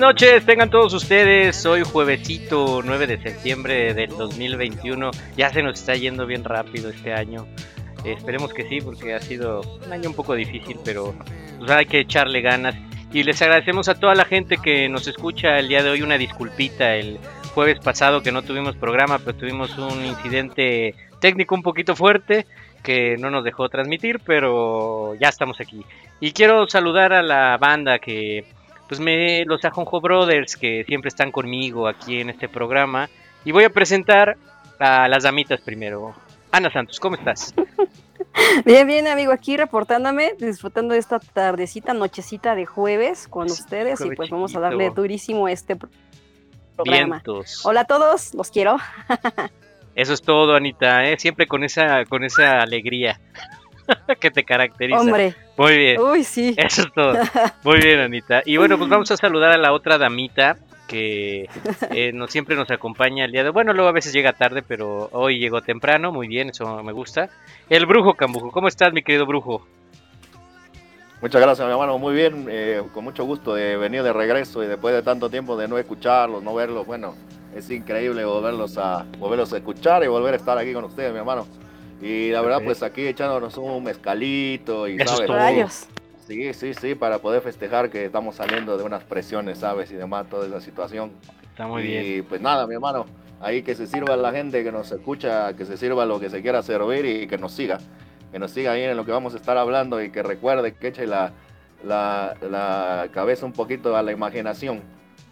Noches, tengan todos ustedes. Hoy juevesito 9 de septiembre del 2021. Ya se nos está yendo bien rápido este año. Eh, esperemos que sí, porque ha sido un año un poco difícil, pero pues, hay que echarle ganas. Y les agradecemos a toda la gente que nos escucha el día de hoy. Una disculpita el jueves pasado que no tuvimos programa, pero tuvimos un incidente técnico un poquito fuerte que no nos dejó transmitir, pero ya estamos aquí. Y quiero saludar a la banda que pues me los Ajonjo Brothers que siempre están conmigo aquí en este programa y voy a presentar a las damitas primero. Ana Santos, ¿cómo estás? Bien, bien, amigo, aquí reportándome, disfrutando de esta tardecita, nochecita de jueves con ustedes y pues vamos a darle durísimo a este programa. Vientos. Hola a todos, los quiero. Eso es todo, Anita, ¿eh? siempre con esa con esa alegría que te caracteriza. Hombre. Muy bien. Uy, sí. Eso es todo. Muy bien, Anita. Y bueno, pues vamos a saludar a la otra damita que eh, no siempre nos acompaña el día de bueno luego a veces llega tarde pero hoy llegó temprano muy bien eso me gusta el brujo Cambujo cómo estás mi querido brujo Muchas gracias, mi hermano. Muy bien, eh, con mucho gusto de venir de regreso y después de tanto tiempo de no escucharlos, no verlos. Bueno, es increíble volverlos a, volverlos a escuchar y volver a estar aquí con ustedes, mi hermano. Y la verdad, pues aquí echándonos un mezcalito y, Eso es ¿sabes? Sí, sí, sí, para poder festejar que estamos saliendo de unas presiones, ¿sabes? Y demás, toda esa situación. está muy y bien pues nada, mi hermano, ahí que se sirva la gente que nos escucha, que se sirva lo que se quiera servir y que nos siga. Que nos siga ahí en lo que vamos a estar hablando y que recuerde que eche la, la, la cabeza un poquito a la imaginación.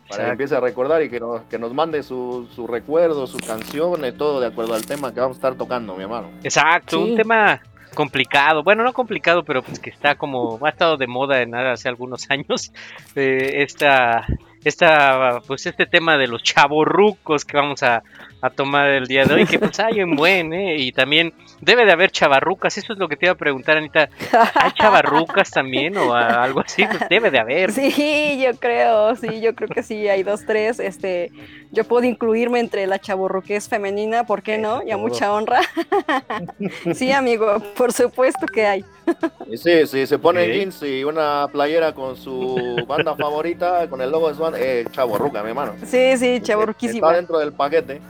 Para que empiece a recordar y que nos, que nos mande sus su recuerdos, sus canciones, todo de acuerdo al tema que vamos a estar tocando, mi hermano. Exacto, Sí. un tema complicado, bueno, no complicado, pero pues que está como, ha estado de moda en hace algunos años, eh, esta, esta, pues este tema de los chavorrucos que vamos a, a tomar el día de hoy, que pues hay un buen, ¿eh? Y también debe de haber chavarrucas, eso es lo que te iba a preguntar, Anita, ¿hay chavarrucas también o algo así? Pues debe de haber. Sí, yo creo, sí, yo creo que sí, hay dos, tres, este, yo puedo incluirme entre la chaburruqués femenina, ¿por qué no? Y a mucha honra. sí, amigo, por supuesto que hay. Y sí, sí, se pone jeans y una playera con su banda favorita, con el logo de su banda, eh, Chavo Ruca, mi hermano. Sí, sí, Está chaburruquísima. dentro del paquete.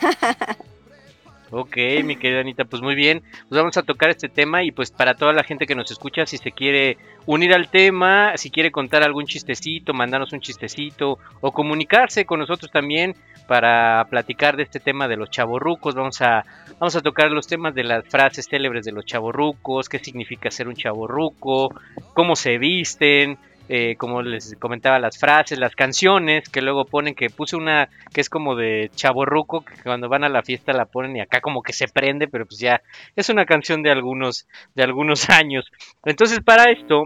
Ok, mi querida Anita, pues muy bien. Pues vamos a tocar este tema y pues para toda la gente que nos escucha, si se quiere unir al tema, si quiere contar algún chistecito, mandarnos un chistecito o comunicarse con nosotros también para platicar de este tema de los chavorrucos, vamos a vamos a tocar los temas de las frases célebres de los chavorrucos, qué significa ser un chavorruco, cómo se visten, eh, como les comentaba las frases, las canciones que luego ponen que puse una que es como de chaborruco que cuando van a la fiesta la ponen y acá como que se prende, pero pues ya es una canción de algunos de algunos años. Entonces, para esto,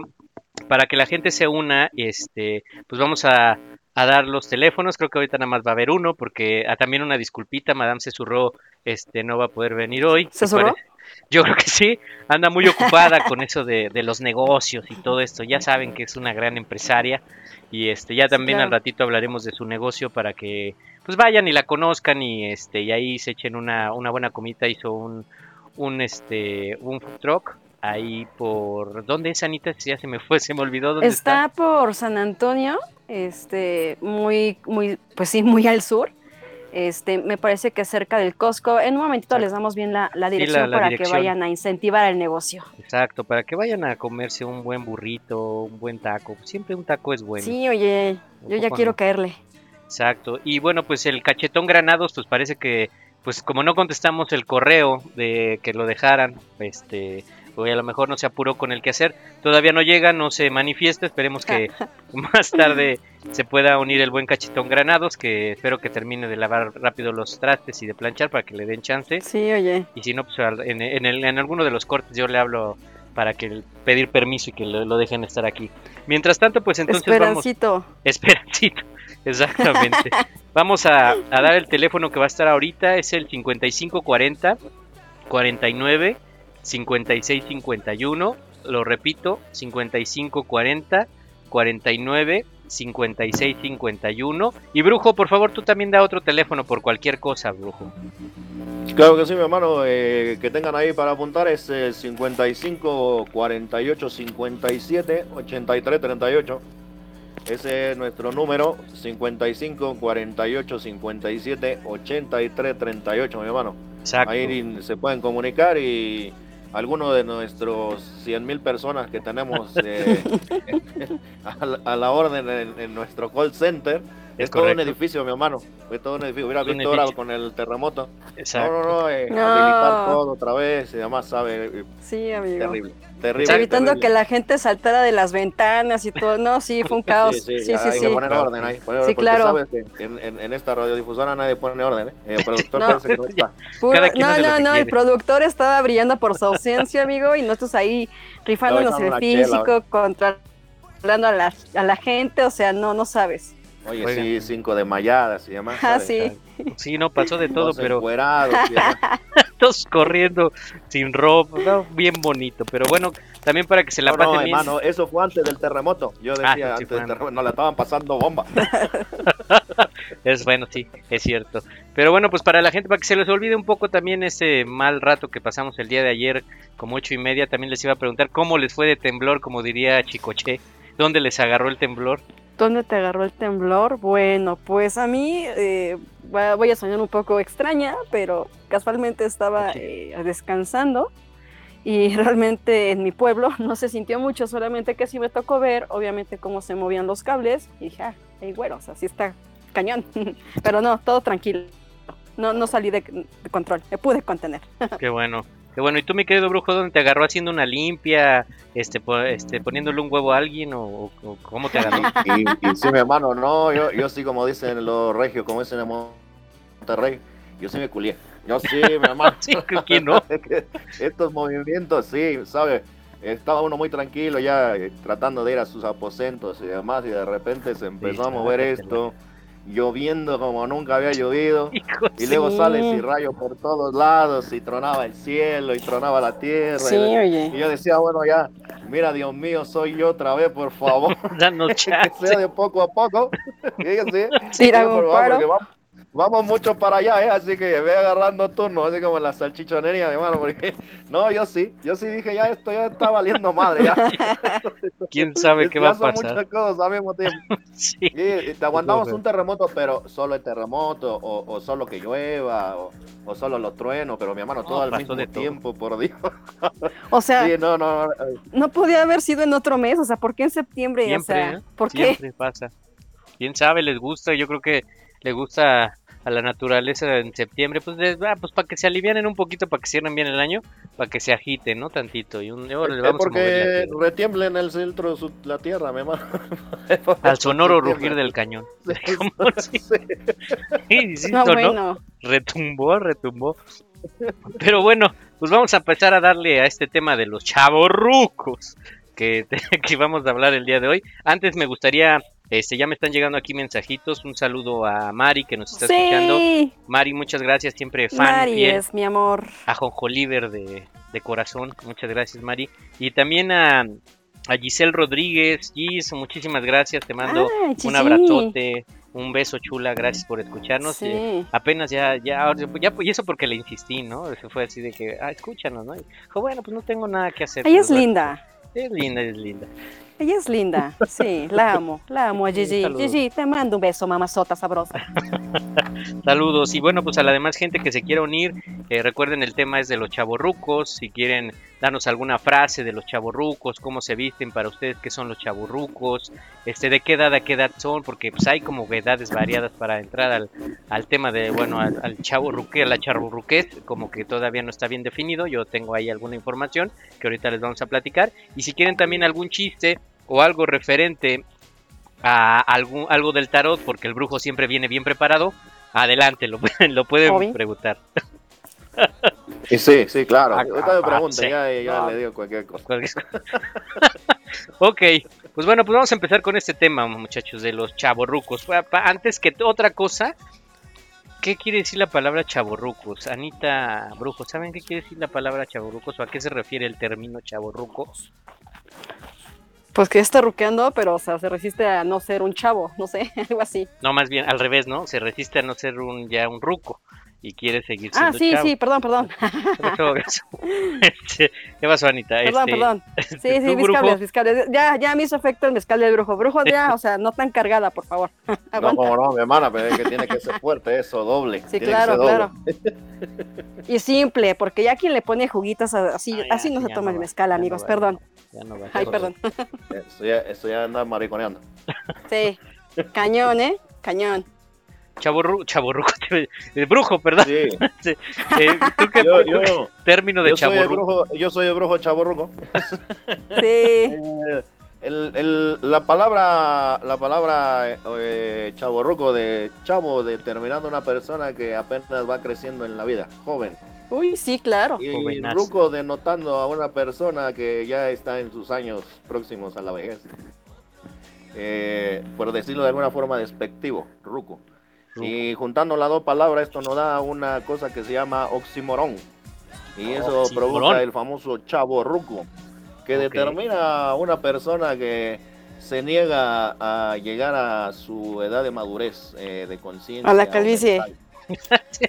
para que la gente se una, este, pues vamos a, a dar los teléfonos. Creo que ahorita nada más va a haber uno, porque ah, también una disculpita, Madame Cesurró, este, no va a poder venir hoy. Parece- Yo creo que sí, anda muy ocupada con eso de, de los negocios y todo esto. Ya saben que es una gran empresaria y este ya también claro. al ratito hablaremos de su negocio para que pues vayan y la conozcan y este y ahí se echen una, una buena comida. Hizo un, un este un food truck ahí por ¿dónde es Anita? Si Ya se me fue, se me olvidó dónde está. Está por San Antonio, este, muy, muy, pues sí, muy al sur. Este, me parece que cerca del Costco. En un momentito les damos bien la, dirección para que vayan a incentivar el negocio. Exacto, para que vayan a comerse un buen burrito, un buen taco. Siempre un taco es bueno. Sí, oye, yo ya quiero caerle. Exacto. Y bueno, pues el cachetón granados, pues parece que, pues como no contestamos el correo de que lo dejaran, este, o a lo mejor no se apuró con el que hacer. Todavía no llega, no se manifiesta. Esperemos que más tarde se pueda unir el buen cachetón Granados, que espero que termine de lavar rápido los trastes y de planchar para que le den chance. Sí, oye. Y si no, pues en, en, alguno de los cortes yo le hablo para que pedir permiso y que lo, dejen estar aquí. Mientras tanto, pues entonces Esperancito. vamos... Esperancito. Exactamente. vamos a, a dar el teléfono que va a estar ahorita, es el 5540 49 5651, lo repito, 5540 49 5651. Y Brujo, por favor, tú también da otro teléfono por cualquier cosa, Brujo. Claro que sí, mi hermano, eh, que tengan ahí para apuntar es 55 48 57 83 38. Ese es nuestro número, 55 48 57 83 38, mi hermano. Exacto. Ahí se pueden comunicar y algunos de nuestros 100 mil personas que tenemos eh, a, la orden en, nuestro call center. Es, todo un edificio, mi hermano. Es todo un edificio. Mira, visto ahora con el terremoto. Exacto. No, no, no, eh, habilitar todo otra vez y además, sabe. Eh, sí, amigo. Terrible. Terrible, evitando que la gente saltara de las ventanas y todo. No, sí, fue un caos. Sí, sí, sí. que poner orden ahí. sí, claro. Sabes que en, en, esta radiodifusora nadie pone orden. ¿eh? El productor no, que no está. no, no, no. El productor estaba brillando por su ausencia, amigo, y nosotros ahí rifándonos el físico, controlando a la, a la gente. O sea, no, no sabes. Oye, sí, cinco de mayadas y demás. Ah, sí. Sí, no pasó de todo, pero. Todos corriendo sin ropa, bien bonito. Pero bueno, también para que se la no, pasen no, hermano, eso fue antes del terremoto. Yo ah, decía, antes del terremoto, no la estaban pasando bomba. es bueno, sí, es cierto. Pero bueno, pues para la gente, para que se les olvide un poco también ese mal rato que pasamos el día de ayer, como ocho y media, también les iba a preguntar cómo les fue de temblor, como diría Chicoche, dónde les agarró el temblor. ¿Dónde te agarró el temblor? Bueno, pues a mí eh, voy a soñar un poco extraña, pero casualmente estaba eh, descansando y realmente en mi pueblo no se sintió mucho, solamente que sí me tocó ver, obviamente, cómo se movían los cables y dije, ah, hey, bueno, o sea, sí está cañón, pero no, todo tranquilo. No, no salí de, de control, me pude contener. Qué bueno bueno, ¿y tú, mi querido brujo, dónde te agarró haciendo una limpia, este, este poniéndole un huevo a alguien o, cómo te agarró? y, sí, mi hermano, no, yo, yo sí, como dicen los regios, como dicen en Monterrey, yo sí me culié. Yo sí, mi hermano. sí, ¿quién no? Estos movimientos, sí, ¿sabes? Estaba uno muy tranquilo ya eh, tratando de ir a sus aposentos y demás, y de repente se empezó a mover esto lloviendo como nunca había llovido. y luego sale y rayo por todos lados y tronaba el cielo y tronaba la tierra. y, yo decía, bueno, ya, mira, Dios mío, soy yo otra vez, por favor. que sea de poco a poco. Fíjense. Sí, por favor, vamos mucho para allá, ¿eh? así que ve agarrando turno, así como en la salchichonería, mi hermano, porque no, yo sí, yo sí dije, ya esto ya está valiendo madre, ya. ¿Quién sabe qué va a pasar? Muchas cosas al mismo tiempo. sí. Y te aguantamos un terremoto, pero solo el terremoto, o, solo que llueva, o, solo los truenos, pero mi hermano, todo al mismo tiempo, por Dios. o sea, no, no, no, podía haber sido en otro mes, o sea, ¿por qué en septiembre? Siempre, o sea, ¿por siempre pasa. ¿Quién sabe? Les gusta, yo creo que le gusta a la naturaleza en septiembre, pues, ah, pues para que se alivianen un poquito, para que cierren bien el año, para que se agite, ¿no? Tantito. Y un, vamos porque retiemble en el centro de la tierra, me Al sonoro rugir del cañón. Sí, sí, no, bueno. Retumbó, retumbó. Pero bueno, pues vamos a empezar a darle a este tema de los chavorrucos que, que vamos a hablar el día de hoy. Antes me gustaría este, ya me están llegando aquí mensajitos. Un saludo a Mari que nos está escuchando. Mari, muchas gracias, siempre fan. Mari es mi amor. A Jonjoliver de, de corazón, muchas gracias, Mari. Y también a, a Giselle Rodríguez. Gis, muchísimas gracias, te mando un abrazote. Un beso chula, gracias por escucharnos. apenas ya, ya, ya, y eso porque le insistí, ¿no? Se fue así de que, ah, escúchanos, ¿no? dijo, bueno, pues no tengo nada que hacer. Ella es linda. Es linda, es linda. Ella es linda, sí, la amo, la amo a Gigi. Gigi, te mando un beso, mamazota sabrosa. Saludos. Y bueno, pues a la demás gente que se quiera unir, eh, recuerden el tema es de los chavorrucos. Si quieren darnos alguna frase de los chavorrucos, cómo se visten para ustedes, qué son los chavorrucos, este, de qué edad a qué edad son, porque pues hay como edades variadas para entrar al, al tema de, bueno, al, al chavorruque, a la chavorruquez, como que todavía no está bien definido. Yo tengo ahí alguna información que ahorita les vamos a platicar. Y si quieren también algún chiste o algo referente a algún, algo del tarot, porque el brujo siempre viene bien preparado, adelante, lo, pueden- lo pueden Obvio. preguntar. Sí, sí, claro. Ah, Ahorita me ah, pregunta, sí. ya, ya No. le digo cualquier cosa. Ok, pues bueno, pues vamos a empezar con este tema, muchachos, de los chavorrucos. Antes que otra cosa, ¿qué quiere decir la palabra chavorrucos? Anita Brujo, ¿saben qué quiere decir la palabra chavorrucos o a qué se refiere el término chavorruco? Pues que está ruqueando, pero o sea, se resiste a no ser un chavo, no sé, algo así. No, más bien al revés, ¿no? Se resiste a no ser un ya un ruco y quiere seguir siendo Ah, sí, chavo. sí, perdón, perdón. Este, ¿Qué pasó, Anita? Perdón, Este, perdón. Sí, sí, ¿tú, mis cables, mis cables. Ya, ya me hizo efecto el mezcal del brujo. Brujo, ya, o sea, no tan cargada, por favor. No, Aguanta. como no, mi hermana, pero es que tiene que ser fuerte eso, doble. Sí, tiene que claro, ser doble. claro. Y simple, porque ya quien le pone juguitas a- así, Ah, ya, así no se toma no el va, mezcal, ya no amigos, va, perdón. ya no va Ay, perdón. Eso ya, eso ya anda mariconeando. Sí, cañón, ¿eh? Cañón. Chavorru, chavorruco, el brujo, perdón. Sí, Eh, ¿Tú qué yo, yo, término de yo soy el brujo, yo soy el brujo chaborruco. Sí. Eh, el, el- la palabra, la palabra eh, chaborruco de chavo determinando una persona que apenas va creciendo en la vida, joven. Uy, sí, claro. Y Jovenazo. ruco denotando a una persona que ya está en sus años próximos a la vejez. Eh, por decirlo de alguna forma despectivo, ruco. Y juntando las dos palabras, esto nos da una cosa que se llama oximorón. Y eso Oxímoron. provoca el famoso chavo ruco, que Ok. determina a una persona que se niega a llegar a su edad de madurez, eh, de conciencia. A la calvicie.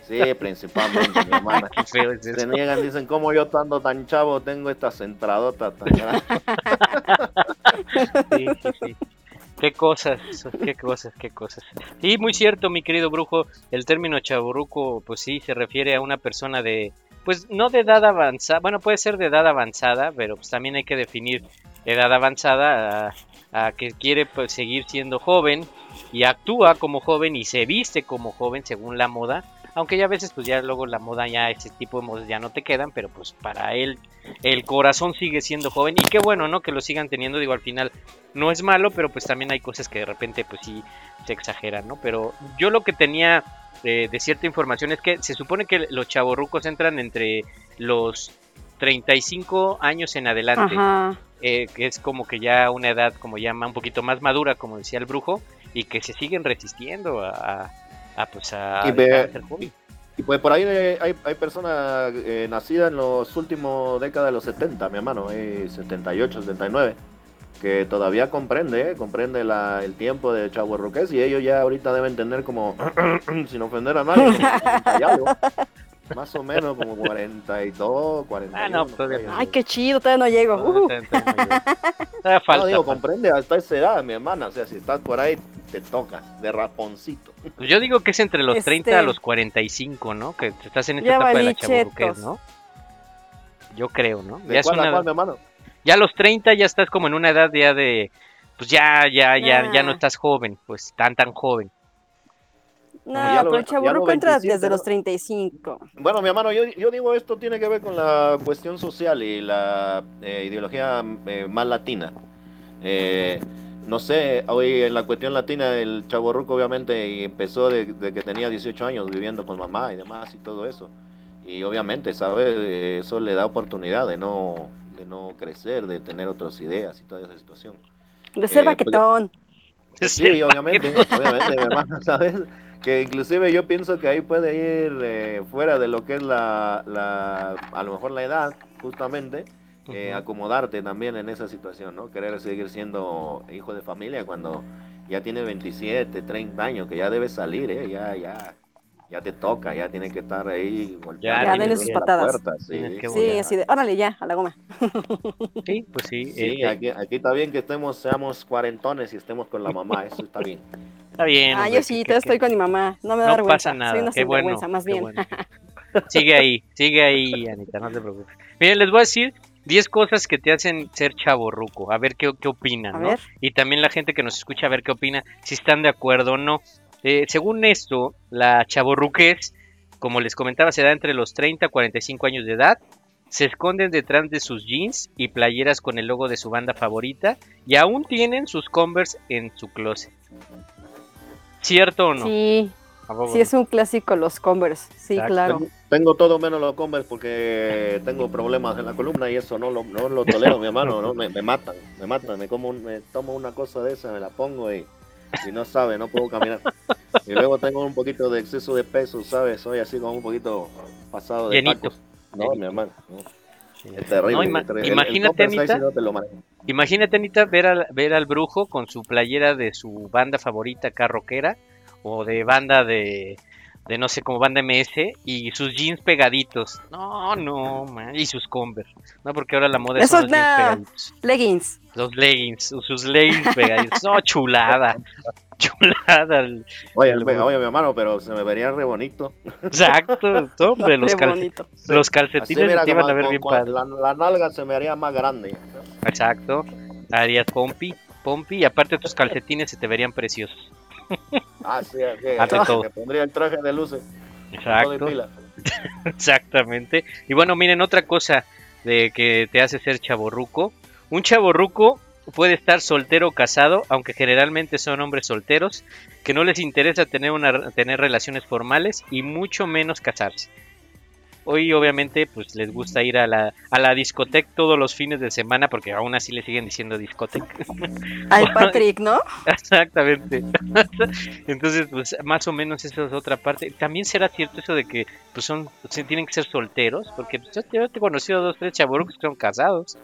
Sí, principalmente, mi hermana. Es. Se niegan, dicen, como yo estando tan chavo tengo esta centradota tan grande. Sí, sí, sí. Qué cosas, qué cosas, qué cosas. Y muy cierto, mi querido brujo, el término chaburruco, pues sí, se refiere a una persona de, pues no de edad avanzada, bueno, puede ser de edad avanzada, pero pues también hay que definir edad avanzada a, a que quiere pues, seguir siendo joven y actúa como joven y se viste como joven según la moda, aunque ya a veces pues ya luego la moda ya ese tipo de modas ya no te quedan, pero pues para él el corazón sigue siendo joven y qué bueno, ¿no? Que lo sigan teniendo, digo, al final no es malo, pero pues también hay cosas que de repente pues sí se exageran, ¿no? Pero yo lo que tenía eh, de cierta información es que se supone que los chavorrucos entran entre los 35 años en adelante, eh, que es como que ya una edad como ya un poquito más madura, como decía el brujo, y que se siguen resistiendo a, a, a, pues a, Y. Y pues por ahí hay, hay personas eh, nacidas en los últimos décadas de los 70, mi hermano, eh, 78, 79, que todavía comprende, eh, comprende la- el tiempo de Chavo Roques y ellos ya ahorita deben tener como, sin ofender a nadie, como 40 y algo, más o menos como 42, 41. Ah, no, todavía no. Ay, qué chido, todavía no llego. Uh, Todavía- todavía Todavía falta, no, digo, falta. comprende hasta esa edad, mi hermana, o sea, si estás por ahí, te toca, de raponcito. Pues yo digo que es entre los 30 a Este- los 45, ¿no? Que estás en esta Ya etapa de la chetos. ¿no? Yo creo, ¿no? ¿De Ya, es cuál una cuál, edad- mi hermano? ya a los 30 ya estás como en una edad ya de... Pues ya, ya, ya, ya no estás joven, pues tan, tan joven. No, ya lo- pero el chaburruco entra 27, desde los 35. Bueno, mi hermano, yo, yo digo esto tiene que ver con la cuestión social y la eh, ideología eh, más latina. Eh, no sé, hoy en la cuestión latina el chaborruco obviamente empezó de, de que tenía 18 años viviendo con mamá y demás y todo eso. Y obviamente, ¿sabes? Eso le da oportunidad de no, de no crecer, de tener otras ideas y toda esa situación. De ser Eh, pues, baquetón. Sí, obviamente, obviamente, mi hermano, ¿sabes? Que inclusive yo pienso que ahí puede ir eh, fuera de lo que es la, la, a lo mejor la edad, justamente, eh, Ujú. acomodarte también en esa situación, ¿no? Querer seguir siendo hijo de familia cuando ya tienes 27, 30 años, que ya debes salir, ¿eh? Ya, ya, ya te toca, ya tienes que estar ahí golpeando Ya denle la sus puerta, patadas. sí. Que Sí, volar. así de, órale ya, a la goma. Sí, pues sí. Sí, eh, aquí, aquí está bien que estemos, seamos cuarentones y estemos con la mamá, eso está bien. Está bien. Ah, yo sí, que- estoy con mi mamá. No me da No vergüenza. pasa nada. Soy una qué bueno. más qué bien. bueno. Sigue ahí, sigue ahí, Anita, no te preocupes. Miren, les voy a decir 10 cosas que te hacen ser chaborruco. A ver qué, qué opinan, A ¿no? ver. Y también la gente que nos escucha, a ver qué opina, si están de acuerdo o no. Eh, según esto, la chaborruquez, como les comentaba, se da entre los 30 a 45 años de edad. Se esconden detrás de sus jeans y playeras con el logo de su banda favorita. Y aún tienen sus Converse en su closet. ¿Cierto o no? Sí, ¿A poco sí es un clásico los Converse. Sí, Exacto. claro. Tengo, tengo todo menos los Converse porque tengo problemas en la columna y eso no lo, no lo tolero, mi hermano. ¿no? Me, me matan, me matan. Me, como un- me tomo una cosa de esa, me la pongo y, y no sabe, no puedo caminar. Y luego tengo un poquito de exceso de peso, ¿sabes? Soy así como un poquito pasado de Llenito. tacos. No, Llenito. mi hermano. no. Sí. Es terrible. No, ima- es terrible. El- el imagínate, Anita, sí no te lo manejo. Imagínate, Anita, ver al, ver al brujo con su playera de su banda favorita acá rockera o de banda de, de no sé, como banda MS y sus jeans pegaditos. No, no, man. Y sus Converse. No, porque ahora la moda Eso son los jeans no. pegaditos. Leggings. Los leggings, sus leggings pegaditos. No, chulada. Chulada. el- Oye, el oye, mi hermano, pero se me vería re bonito. Exacto. Hombre, los, calce- los calcetines te iban a ver bien como padre. la, la nalga se me haría más grande. Exacto. Harías pompi, pompi. Y aparte tus calcetines se te verían preciosos. Ah, sí, Ante todo. Me pondría el traje de luces. de Exacto. Exactamente. Y bueno, miren, otra cosa de que te hace ser chaborruco. Un chaborruco puede estar soltero o casado, aunque generalmente son hombres solteros, que no les interesa tener, una, tener relaciones formales y mucho menos casarse. Hoy obviamente pues les gusta ir a la, a la discoteca todos los fines de semana porque aún así le siguen diciendo discoteca. Al Patrick, ¿no? Exactamente. Entonces, pues más o menos esa es otra parte. También será cierto eso de que pues son se tienen que ser solteros, porque pues, yo, yo te he conocido a dos tres chaburros que son casados.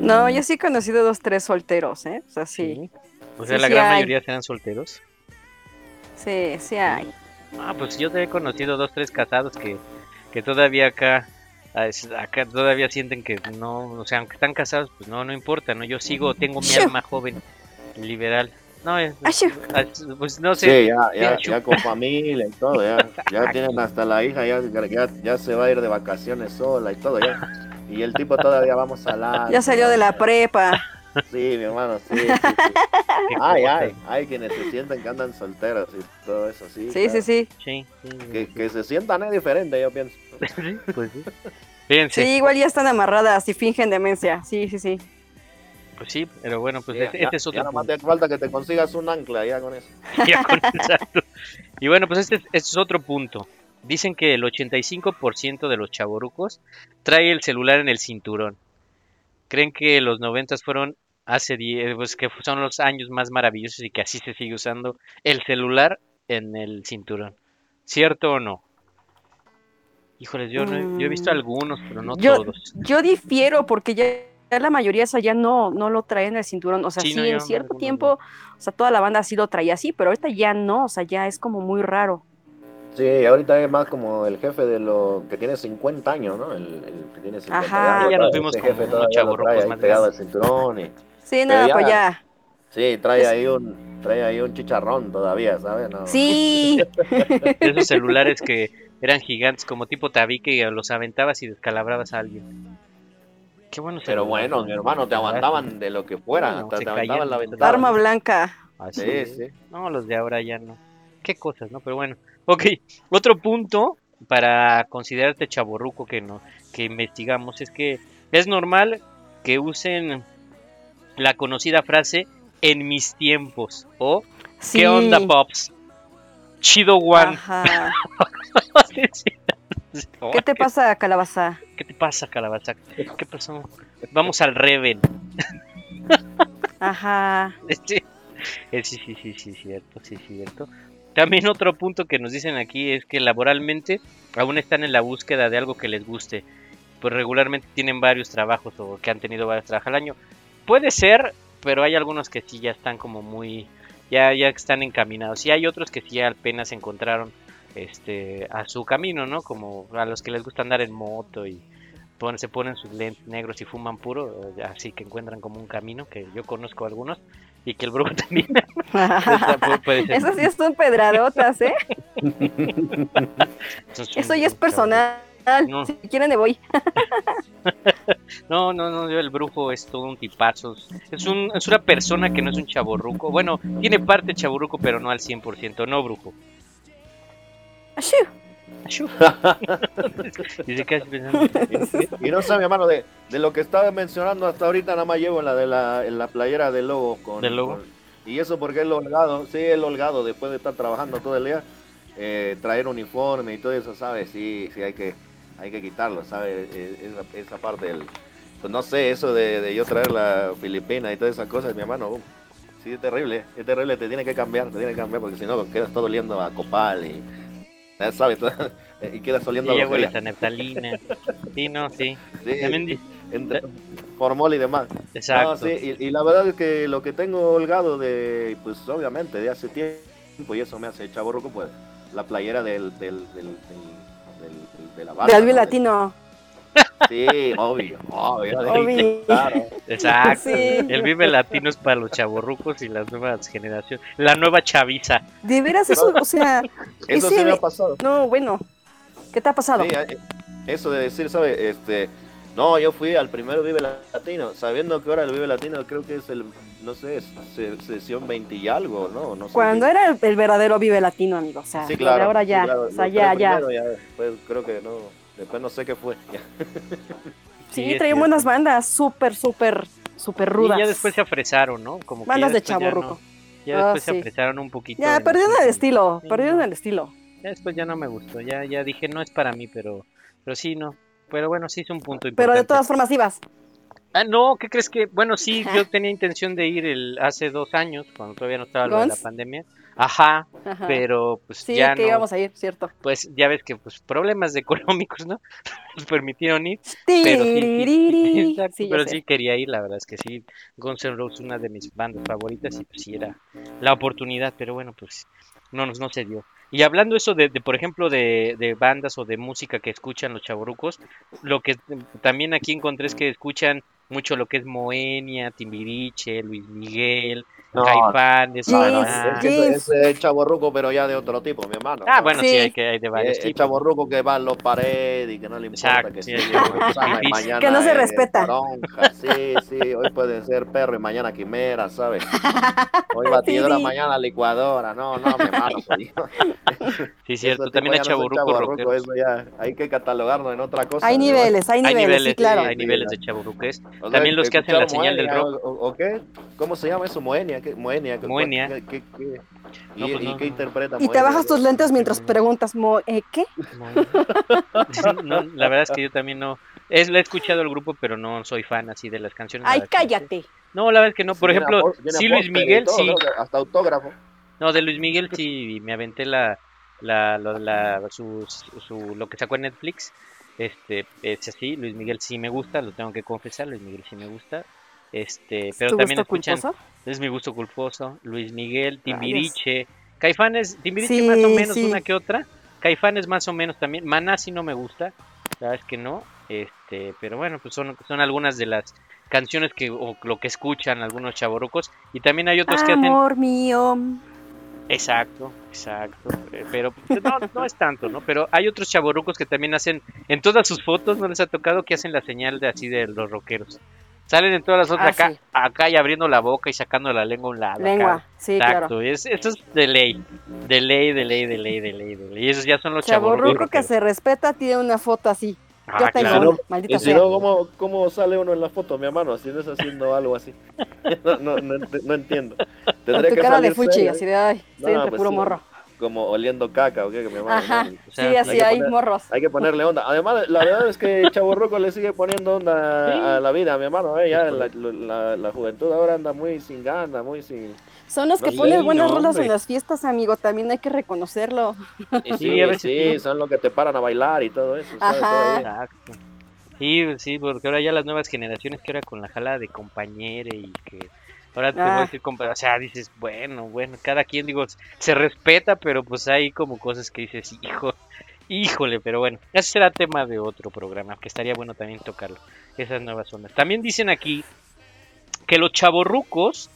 No, yo sí he conocido dos, tres solteros, ¿eh? O sea, sí. O sea, Sí, la sí gran hay. mayoría serán solteros. Sí, sí hay. Ah, pues yo te he conocido dos tres casados que, que todavía acá ah, acá todavía sienten que no, o sea, aunque están casados, pues no no importa, no yo sigo, tengo mi alma joven liberal. No, es- ah, pues no sé. Sí, ya, ya, con familia y todo, ya, ya tienen hasta la hija, ya, ya, ya se va a ir de vacaciones sola y todo, ya. Y el tipo todavía vamos a hablar. Ya salió de la prepa. Sí, mi hermano, sí. sí, sí. Ay, ay, hay quienes se sienten que andan solteros y todo eso, sí. Sí, claro. sí, sí. Sí, sí, Que, que se sientan es diferente, yo pienso. sí, pues sí. Fíjense. Sí, igual ya están amarradas y fingen demencia. Sí, sí, sí. Pues sí, pero bueno, pues Ya, ya- este es ya otro nomás punto. te falta que te consigas un ancla ya con eso. Ya con- exacto. Y bueno, pues este, es- este es otro punto. Dicen que el 85% de los chaborucos trae el celular en el cinturón. Creen que los 90 fueron hace 10, pues que son los años más maravillosos y que así se sigue usando el celular en el cinturón. ¿Cierto o no? Híjoles, yo, no he- yo he visto Mm. algunos, pero no Yo- todos. Yo difiero porque ya, la mayoría esa ya no, no lo traen en el cinturón. O sea, Sí, sí, no, ya en cierto tiempo, o sea, toda la banda sí lo traía así, pero ahorita ya no, o sea, ya es como muy raro. Sí, ahorita es más como el jefe de lo que tiene 50 años, ¿no? El, el que tiene 50 Ajá. años. Ya nos vimos jefe como chavorrucos trae ahí más pegado al cinturón y Sí, nada, ya- pues ya. sí, trae Es- ahí un trae ahí un chicharrón todavía, ¿sabes? No. Sí, esos celulares que eran gigantes como tipo tabique y los aventabas y descalabrabas a alguien. Qué bueno Pero bueno, mi hermano, te aguantaban de lo que fuera, No, hasta se te aventaban caían. la ventana. arma blanca. Sí, sí. No, los de ahora ya no. Qué cosas, ¿no? Pero bueno. Ok, otro punto para considerarte chaborruco que no que investigamos es que es normal que usen la conocida frase en mis tiempos o Sí. ¿qué onda pops? Chido one. ¿Qué te pasa, calabaza? ¿Qué te pasa, calabaza? ¿Qué pasó? Vamos al Reven. Ajá. Sí, Eh, sí, sí, sí, sí, cierto, sí, cierto. También otro punto que nos dicen aquí es que laboralmente aún están en la búsqueda de algo que les guste. Pues regularmente tienen varios trabajos o que han tenido varios trabajos al año. Puede ser, pero hay algunos que sí ya están como muy, ya, ya están encaminados. Y hay otros que sí ya apenas encontraron este a su camino, ¿no? Como a los que les gusta andar en moto y pon- se ponen sus lentes negros y fuman puro, eh, así que encuentran como un camino, que yo conozco algunos. Y que el brujo también. Eso sí son pedradotas, ¿eh? Eso es Eso un- ya es personal. No. Si quieren me voy. No, no, no, yo el brujo es todo un tipazo. Es, un, es una persona que no es un chaborruco. Bueno, tiene parte chaborruco, pero no al 100%. No, brujo. Ashu. Pensando. Y no sé, mi hermano, de, de lo que estaba mencionando hasta ahorita, nada más llevo la de la, en la playera del logo. Con, ¿Del logo? con- y eso porque es lo holgado, sí, es lo holgado, después de estar trabajando todo el día, eh, traer uniforme y todo eso, ¿sabes? Sí, sí, hay que, hay que quitarlo, ¿sabes? Eh, Esa, esa parte del, pues no sé, eso de, de yo traer la Filipina y todas esas cosas, mi hermano, uh, sí, es terrible, es terrible, te tiene que cambiar, te tiene que cambiar, porque si no quedas todo oliendo a copal y, ya ¿sabes? y quedas oliendo Y a ya lo huele a neftalina. Sí, no, sí. Sí, También entre formol y demás. Exacto. No, sí, y, y la verdad es que lo que tengo holgado de, pues obviamente de hace tiempo, y eso me hace chaborroco, pues la playera del, del, del, del, del- de la banda. De Albi ¿no? Latino. Sí, obvio, obvio. Obvio. Claro. Exacto. Sí. El Vive Latino es para los chaborrucos y las nuevas generaciones. La nueva chaviza. De veras, eso, o sea. Eso ese- sí me ha pasado. No, bueno. ¿Qué te ha pasado? Sí, eso de decir, ¿sabes? Este, no, yo fui al primero Vive Latino, sabiendo que ahora el Vive Latino creo que es el, no sé, es se- sesión 20 y algo, ¿no? no sé Cuando qué. era el, el verdadero Vive Latino, amigo. O sea, Sí, claro. ahora sí, ya. claro. O sea, Lo- ya, pero ya. primero después creo que no, después no sé qué fue. ya. Sí, es traían buenas bandas, súper, súper, súper rudas. Y ya después se afresaron, ¿no? Como Bandas ya de ya chaborruco. no- Ya Ah, después se sí. apretaron un poquito. Ya, perdieron el estilo, Sí, perdieron no. el estilo. Ya después ya no me gustó. Ya, ya dije, no es para mí, pero, pero sí, no. Pero bueno, sí es un punto importante. Pero de todas formas ibas. Ah, no, ¿qué crees que? Bueno, sí, yo tenía intención de ir el, hace dos años, cuando todavía no estaba lo de la pandemia. Ajá, Ajá. pero pues sí, ya que no. íbamos a ir, cierto. Pues ya ves que pues problemas económicos, ¿no? Nos permitieron ir. Pero sí, sí, exacto, pero sé. sí quería ir, la verdad es que sí. Guns N' Roses una de mis bandas favoritas y pues sí era la oportunidad, pero bueno, pues no nos no se dio. Y hablando eso de, de, por ejemplo, de, de bandas o de música que escuchan los chavorrucos, lo que también aquí encontré es que escuchan mucho lo que es Moenia, Timbiriche, Luis Miguel, No, Jeans, Maná. Es Jeans. ese es chaborruco, pero ya de otro tipo, mi hermano. Ah, bueno, sí, Sí. hay que hay de varios Es el tipos. chaborruco que va en los paredes y que no le importa Exacto, que sí, es y mañana Que no se es respeta. toronja, Sí, sí, hoy puede ser perro y mañana quimera, ¿sabes? Hoy batidora, Sí. mañana licuadora. No, no, mi hermano. Dios. Sí, cierto, también hay no chavorrucos, rockeros. eso ya hay que catalogarlo en otra cosa. Hay ¿no? niveles, hay Hay niveles, niveles, sí, claro. hay niveles de sea, También los que hacen la señal del rock. ¿O, o qué? ¿Cómo se llama eso? Moenia. Moenia. ¿Qué- Moenia. qué- qué- qué- No, ¿Y, pues y no, qué no. interpreta Y te bajas tus lentes mientras preguntas, Mo, ¿eh, ¿qué? No, la verdad es que yo también no. Es, la he escuchado el grupo, pero no soy fan así de las canciones. Ay, cállate. No, la verdad es que no. Por ejemplo, viene sí, Luis Miguel, todo, sí. ¿no? Hasta autógrafo. No, de Luis Miguel sí, me aventé la, la, la, la- su, su- lo que sacó en Netflix. Este, es así, Luis Miguel sí me gusta, lo tengo que confesar, Luis Miguel sí me gusta. Este, pero ¿Tu también gusto escuchan, culposo? es mi gusto culposo, Luis Miguel, Timbiriche, Caifanes, Timbiriche Sí, más o menos sí. una que otra, Caifanes más o menos también, Maná sí no me gusta, sabes que no, este, pero bueno, pues son, son algunas de las canciones que, o lo que escuchan algunos chavorrucos, y también hay otros que hacen Amor mío. Exacto, exacto. eh, Pero pues, no, no es tanto, ¿no? Pero hay otros chavorrucos que también hacen, en todas sus fotos, ¿no les ha tocado que hacen la señal de así de los rockeros? Salen en todas las fotos Ah, acá, sí. acá y abriendo la boca y sacando la lengua a un lado. acá. Lengua, sí, Exacto, claro. es, esto es de ley, de ley, de ley, de ley, de ley, de ley. Y esos ya son los Chaborruco chavorrucos. que se respeta tiene una foto así. Ah, Yo tengo claro. maldita Y si sea. no, ¿cómo, ¿cómo sale uno en la foto, mi hermano? Si no es haciendo algo así. No, no, no, no entiendo. Con Tendría tu que cara de fuchi, serio, así de, ay, estoy entre pues puro sí. morro. Como oliendo caca, ¿o qué? Que mi hermano, Ajá, ¿no? O sea, sí, así hay que hay poner- morros. Hay que ponerle onda. Además, la verdad es que Chavo Roco le sigue poniendo onda a la vida, mi hermano. ¿eh? Ya la, la, la juventud ahora anda muy sin ganas, muy sin... Son los que No, ponen sí, buenas no, rolas en las fiestas, amigo, también hay que reconocerlo. Y Sí, sí, a veces sí, sí. son los que te paran a bailar y todo eso. ¿sabes? Ajá. Exacto. Sí, sí, porque ahora ya las nuevas generaciones que ahora con la jala de compañere y que ahora te voy a Ah. decir, o sea, dices, bueno, bueno, cada quien, digo, se respeta, pero pues hay como cosas que dices, hijo, híjole, pero bueno, ese será tema de otro programa, que estaría bueno también tocarlo, esas nuevas ondas. También dicen aquí que los chavorrucos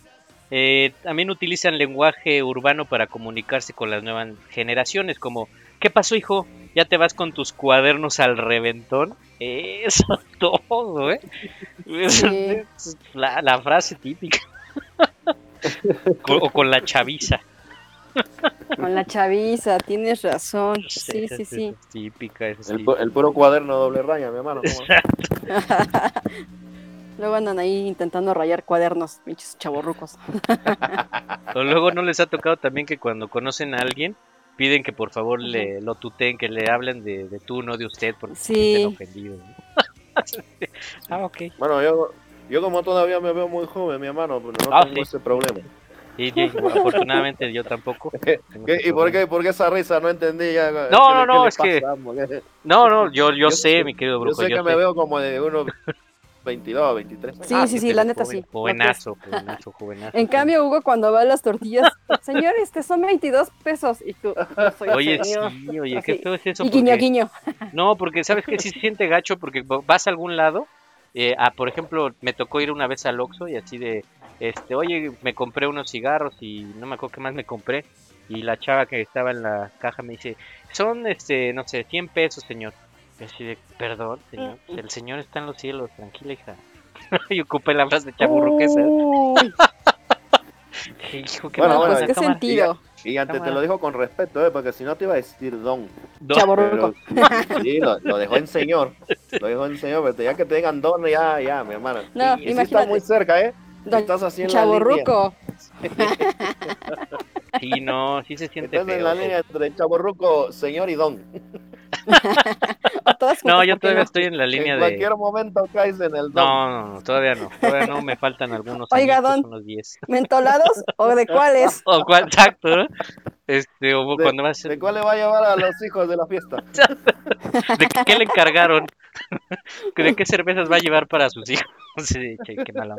eh, también utilizan lenguaje urbano para comunicarse con las nuevas generaciones, como ¿qué pasó hijo? ¿Ya te vas con tus cuadernos al reventón? Eso todo, ¿eh? Sí. la frase típica. O con la chaviza. Con la chaviza, tienes razón. Sí, sí, sí. típica, es El, típica. pu- el puro cuaderno doble raya, mi hermano. Luego andan ahí intentando rayar cuadernos, pinches chaborrucos. O luego no les ha tocado también que cuando conocen a alguien piden que por favor le lo tuteen, que le hablen de, de tú, no de usted, porque se Sí. sienten ofendidos. ¿no? ah, ok. Bueno, yo, yo como todavía me veo muy joven, mi hermano, pues no Ah, tengo sí. ese problema. Y, y, afortunadamente yo tampoco. tengo ¿Qué- ese ¿Y por qué, por qué esa risa? No entendí ya. No, ¿Qué no, le- no, es que- No, no, yo, yo, Yo sé, sé- mi querido Yo brujo. sé yo que me sé. veo como de unos 22, 23 años. Sí, Ah, sí, sí, la neta joven, sí. Jovenazo, jovenazo, jovenazo. En cambio, Hugo, cuando va a las tortillas, señor, este son 22 pesos. Y tú, no soy Oye, señor. sí, oye, Así. qué feo es eso. Y guiño, porque- guiño. No, porque sabes que sí se siente gacho porque vas a algún lado, eh, ah, por ejemplo, me tocó ir una vez al Oxxo y así de, este, oye, me compré unos cigarros y no me acuerdo qué más me compré y la chava que estaba en la caja me dice, son, este, no sé, 100 pesos, señor. Y así de, perdón, señor, el señor está en los cielos, tranquila, hija. y ocupé la frase chaburruquesa. Hijo, Bueno, bueno, pues, ¿qué sentido? Y antes te lo dijo con respeto, ¿eh? porque si no te iba a decir don. Pero, sí, lo, lo dejó en señor. Lo dejó en señor, pero ya que te digan don, ya, ya, mi hermano. No, y, y sí imagínate. estás muy cerca, ¿eh? Don Estás línea. Chaborruco. Sí, no, sí se siente Estás en la línea entre chaborruco, señor y don. No, yo ¿por qué todavía no? estoy en la línea en de... cualquier momento caes en el don. No, no, no, todavía no, todavía no, me faltan algunos Oiga, añitos, don. unos 10. ¿Mentolados o de cuáles? O cuál, exacto. Este, o ¿De, cuando vas ¿De cuál le va a llevar a los hijos de la fiesta? ¿De qué le encargaron? ¿De qué cervezas va a llevar para sus hijos? Sí, che, qué mala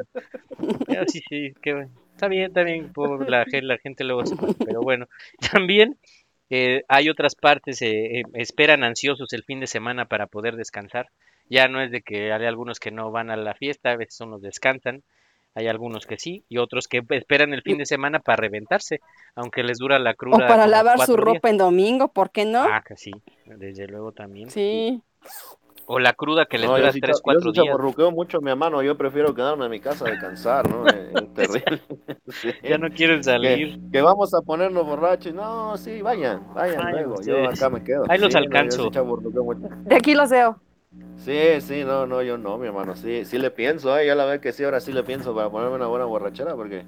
sí, sí, qué bueno. Está bien, está bien, por la, la gente luego se pone, pero bueno. También eh, hay otras partes, eh, eh, esperan ansiosos el fin de semana para poder descansar. Ya no es de que hay algunos que no van a la fiesta, a veces unos descansan. Hay algunos que sí, y otros que esperan el fin de semana para reventarse, aunque les dura la O cruda. para como lavar su días. ropa en domingo, ¿por qué no? Ah, que sí, desde luego también. Sí. O la cruda que les No, dura yo sí, 3, cha- 4 yo sí días. chaborruqueo mucho, mi hermano. Yo prefiero quedarme en mi casa a descansar, ¿no? Terrible. Sí. Ya no quieren salir. que, que vamos a ponernos borrachos. No, sí, vayan, vayan luego. Yo acá me quedo. Ahí los Sí, no, yo alcanzo. mucho. De aquí los veo. Sí, sí, no, no, yo no, mi hermano. Sí, sí le pienso, ¿eh? Ya la vez que sí, ahora sí le pienso para ponerme una buena borrachera, porque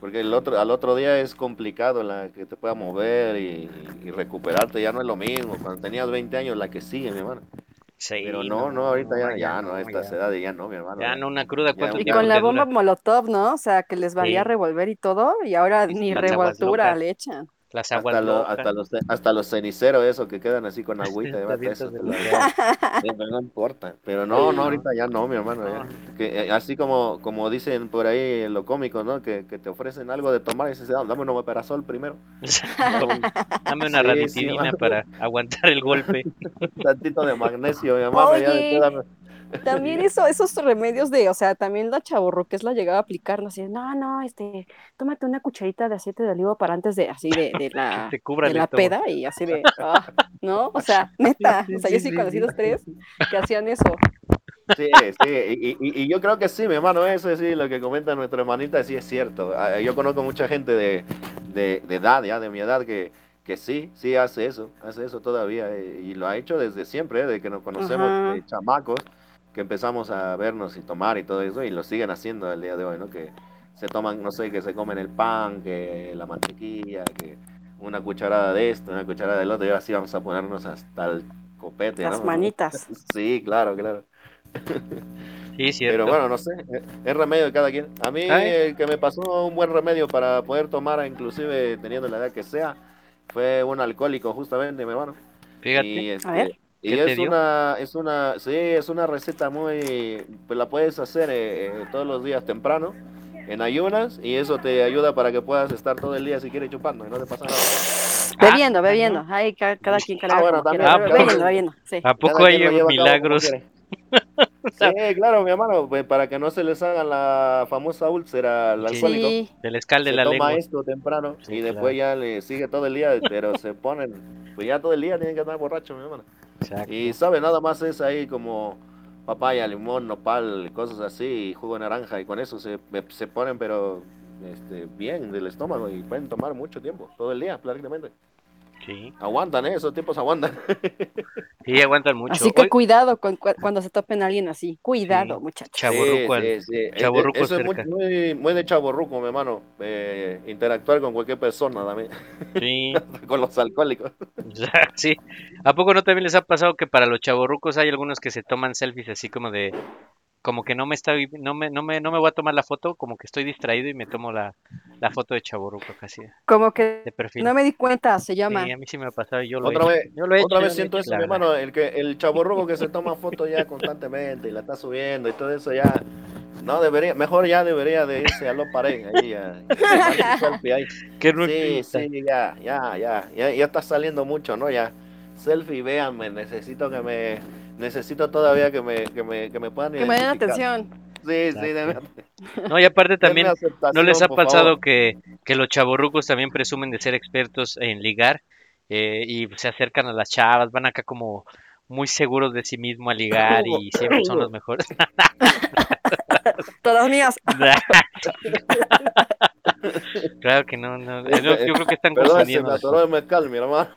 porque el otro, al otro día es complicado la que te pueda mover y, y recuperarte. Ya no es lo mismo. Cuando tenías 20 años, la que sigue, mi hermano. Sí, Pero no, no, ahorita ya, ya no, a estas ya. edades ya no, mi hermano. Ya no, una cruda, ¿cuánto Ya, Y con la bomba dura? molotov, ¿no? O sea, que les valía Sí. revolver y todo, y ahora Sí, ni revoltura le echan. Las aguas Hasta, lo- hasta, los, hasta los ceniceros, esos que quedan así con agüita, de eso de lo- no importa. Pero no, no, ahorita ya no, mi hermano. ya. Que, eh, así como, como dicen por ahí en lo cómico, ¿no? Que, que te ofrecen algo de tomar y dices, "Ah, dame un omeprazol primero. Dame una Sí, ranitidina sí, para aguantar el golpe. Un tantito de magnesio, mi ya Oye. dame- También eso, esos remedios de, o sea, también la chavorruques la llegaba a aplicar, ¿no? Así, no, no, este, tómate una cucharita de aceite de olivo para antes de, así, de, de la, de la peda, y así de, ah, ¿no? O sea, neta, Sí, o sea, yo sí sí, conocí dos, tres que hacían eso. Sí, sí, y, y- y yo creo que sí, mi hermano, eso sí, lo que comenta nuestra hermanita, sí es cierto. Ah, Yo conozco mucha gente de, de, de edad, ya de mi edad, que, que sí, sí hace eso, hace eso todavía, eh, y lo ha hecho desde siempre, eh, desde que nos conocemos de chamacos, que empezamos a vernos y tomar y todo eso, y lo siguen haciendo al día de hoy, ¿no? Que se toman, no sé, que se comen el pan, que la mantequilla, que una cucharada de esto, una cucharada del otro, y ahora sí vamos a ponernos hasta el copete, Las ¿no? manitas. Sí, claro, claro. Sí, cierto. Pero bueno, no sé, eh, es remedio de cada quien. A mí Ay. el que me pasó un buen remedio para poder tomar, inclusive teniendo la edad que sea, fue un alcohólico justamente, mi hermano. Fíjate. Y, este, A ver. Y ¿Qué te es una, es una, sí, es una receta muy, pues la puedes hacer eh, eh, todos los días temprano, en ayunas, y eso te ayuda para que puedas estar todo el día si quieres chupando y no te pasa nada. Bebiendo, Ah, bebiendo. Ay, ca- cada quien, cada Ah, bueno, también. Ah, bebiendo, bebiendo, sí. ¿A poco Cada hay milagros? Sí, claro, mi hermano, pues, para que no se les haga la famosa úlcera al alcohólico. Sí, Del escal de la toma lengua. esto temprano Sí, y claro. después ya le sigue todo el día, pero se ponen, pues ya todo el día tienen que estar borrachos, mi hermano. Exacto. Y sabe, nada más es ahí como papaya, limón, nopal, cosas así, y jugo de naranja, y con eso se, se ponen, pero este, bien del estómago y pueden tomar mucho tiempo, todo el día prácticamente. Sí. Aguantan, ¿eh? esos tiempos aguantan. Sí, aguantan mucho. así que Hoy- cuidado con, cu- cuando se topen a alguien así. Cuidado, Sí. muchachos. Chavorruco al- Sí, sí, sí. Chavorruco eh, Eso es muy, muy, muy de chaborruco, mi hermano. eh, interactuar con cualquier persona también, Sí, con los alcohólicos. sí. ¿A poco no también les ha pasado que para los chavorrucos hay algunos que se toman selfies así como de como que no me está no me no me no me voy a tomar la foto, como que estoy distraído y me tomo la, la foto de chavorruco casi Como que de perfil. no me di cuenta, se llama. Sí, a mí sí me ha pasado, yo lo Otra he vez, hecho. Yo lo he otra hecho, vez he siento eso, mi hermano, el que el chaborruco que se toma fotos ya constantemente y la está subiendo y todo eso ya no debería, mejor ya debería de irse a lo pared ahí ya. ahí. Qué Sí, sí, ya, ya, ya, ya, ya está saliendo mucho, ¿no? Ya. Selfie, véanme, necesito que me, necesito todavía que me, que me, que me puedan Que me den atención. Sí, sí, denme, No, y aparte también ¿No les ha pasado que, que los chavorrucos también presumen de ser expertos en ligar eh, y se acercan a las chavas, van acá como muy seguros de sí mismo a ligar y siempre son los mejores? Todas mías. claro que no, no, no, yo creo que están Perdón, se me confundiendo. atoró el mezcal, mi hermano.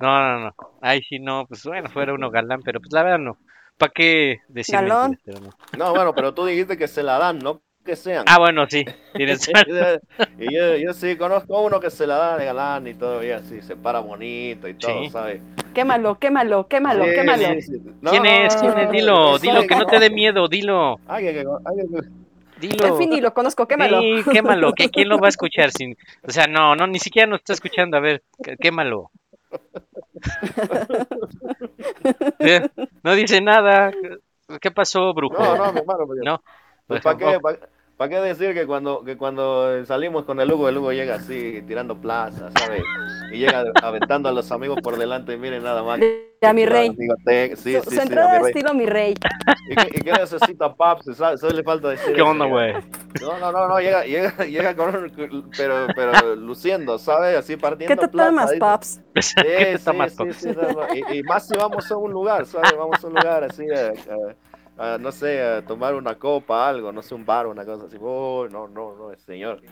No, no, no. Ay, sí, no, pues bueno, fuera uno galán, pero pues la verdad no. ¿Para qué decir Galón. mentiras? Pero no. No, bueno, pero tú dijiste que se la dan, no que sean. Ah, bueno, sí, tienes y yo, yo sí conozco a uno que se la da de galán y todo, y así se para bonito y todo, Sí. ¿sabes? Quémalo, quémalo, quémalo, Sí, quémalo. sí, sí. No, ¿Quién es? ¿Quién es? Dilo, dilo, que no te dé miedo, dilo, Alguien que, alguien que- dilo. En fin, ni lo conozco, quémalo. Sí, quémalo, que quién lo va a escuchar sin, o sea, no, no, ni siquiera nos está escuchando, a ver, qué- quémalo. Eh, No dice nada. ¿Qué pasó, brujo? No, no, mi hermano, porque- No. Pues, Pues, ¿para qué, pa- pa' qué decir que cuando, que cuando salimos con el Hugo, el Hugo llega así, tirando plaza, ¿sabes? Y llega aventando a los amigos por delante y miren nada más. A mi rey. Sí, Su, sí, su sí, a entrada mi de rey. estilo mi rey. ¿Y qué, y qué necesita Paps? ¿Sabes? Solo le falta decir ¿Qué eso, onda, güey? No, no, no, no, llega, llega, llega con un, pero, pero luciendo, ¿sabes? Así partiendo ¿Qué te plaza, tomas, dice. Paps? Sí, ¿Qué te sí, tomas, sí, sí, no, no. Y, y más si vamos a un lugar, ¿sabes? Vamos a un lugar así, a- a- a, no sé, a tomar una copa, algo, no sé, un bar, una cosa así. Oh, no, no, no, señor.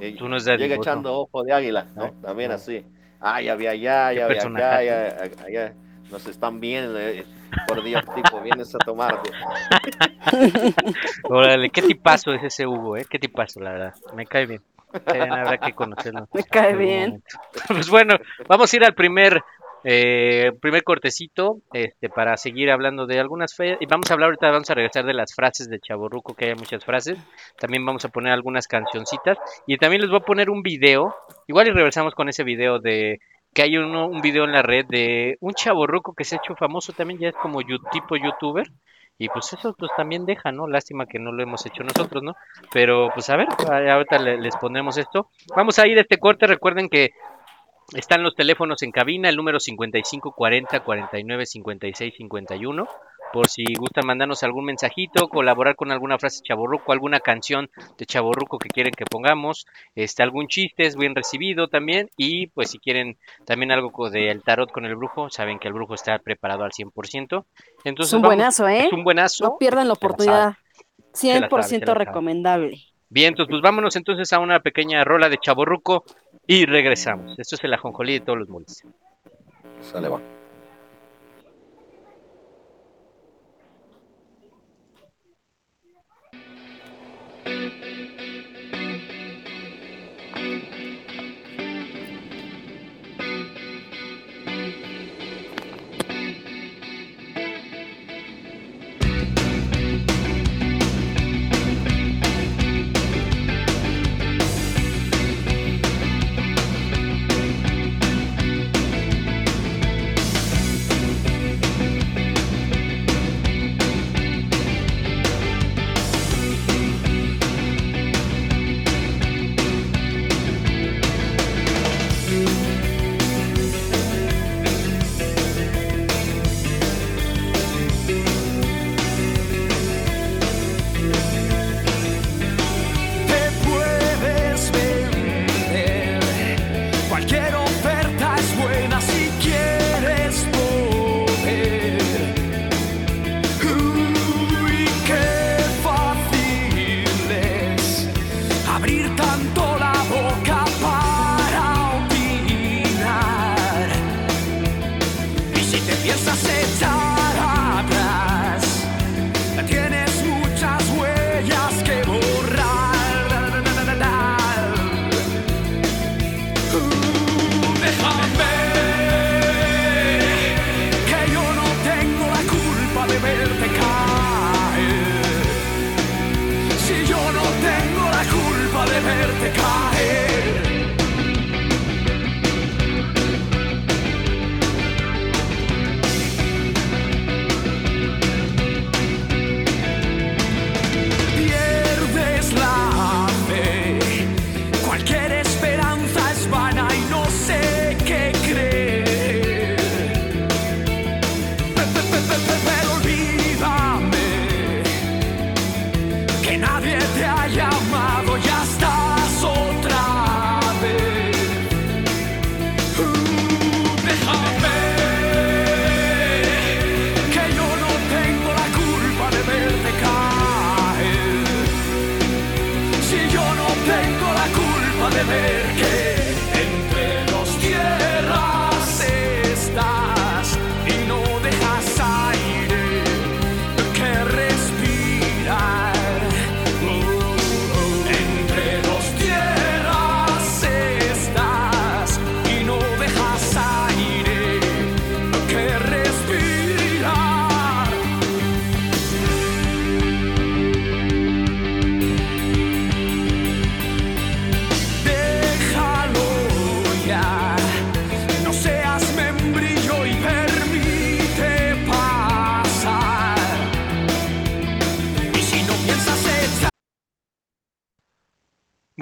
Y Tú no es de llega echando ojo de águila, ¿no? ¿Eh? También así. Ah, ya vi allá, ya vi acá, ya, allá. Nos están viendo, eh. por Dios, tipo, vienes a tomar. tío. Órale, qué tipazo es ese Hugo, ¿eh? Qué tipazo, la verdad. Me cae bien. Sí, habrá que conocerlo. Me cae bien. momento. Pues bueno, vamos a ir al primer eh, primer cortecito este para seguir hablando de algunas fe y vamos a hablar ahorita vamos a regresar de las frases de Chaborruco que hay muchas frases también vamos a poner algunas cancioncitas y también les voy a poner un video igual y regresamos con ese video de que hay uno, un video en la red de un chaborruco que se ha hecho famoso también ya es como yu- tipo youtuber y pues eso pues también deja, ¿no? Lástima que no lo hemos hecho nosotros, ¿no? Pero pues a ver, ahorita le- les pondremos esto. Vamos a ir a este corte, recuerden que están los teléfonos en cabina, el número 5540 49 56 51. Por si gustan mandarnos algún mensajito, colaborar con alguna frase chaborruco, alguna canción de chaborruco que quieren que pongamos, este, algún chiste es bien recibido también. Y pues si quieren también algo del tarot con el brujo, saben que el brujo está preparado al 100%. Entonces, Es un vamos- buenazo, ¿eh? Es un buenazo. No pierdan la oportunidad. Se la sabe, 100% se la recomendable. Bien, entonces pues vámonos entonces a una pequeña rola de chaborruco y regresamos. Esto es el ajonjolí de todos los moles. Sale, va.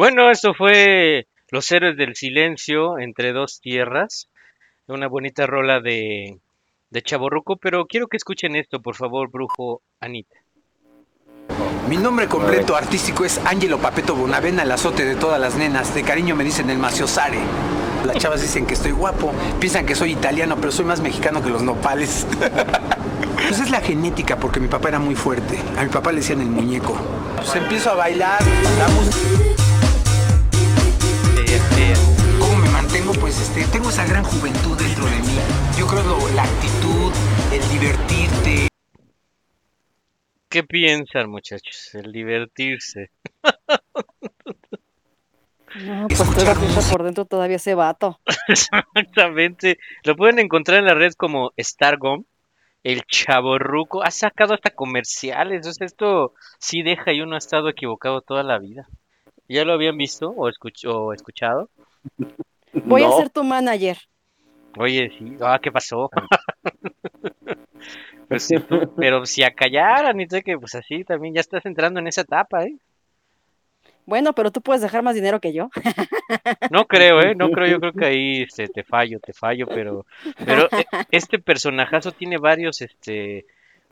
Bueno, esto fue Los Héroes del Silencio entre dos tierras. Una bonita rola de, de Chaborruco, pero quiero que escuchen esto, por favor, brujo Anita. Mi nombre completo artístico es Angelo Papeto Bonavena, el azote de todas las nenas. De cariño me dicen el maciosare. Las chavas dicen que estoy guapo, piensan que soy italiano, pero soy más mexicano que los nopales. Pues es la genética, porque mi papá era muy fuerte. A mi papá le decían el muñeco. Pues empiezo a bailar, la. Pues este, tengo esa gran juventud dentro de mí. Yo creo lo- la actitud, el divertirte. ¿Qué piensan, muchachos? El divertirse. No, pues todavía por dentro todavía ese vato. Exactamente. Lo pueden encontrar en la red como Stargom. El chaborruco ha sacado hasta comerciales. Entonces esto sí deja y uno ha estado equivocado toda la vida. ¿Ya lo habían visto o, escuch- o escuchado? Voy a ser tu manager. Oye, sí. Ah, ¿qué pasó? Pues sí, tú- pero si a callar, Anita, que pues así también ya estás entrando en esa etapa, ¿eh? Bueno, pero tú puedes dejar más dinero que yo. No creo, ¿eh? No creo, yo creo que ahí este, te fallo, te fallo, pero, pero eh, este personajazo tiene varios, este,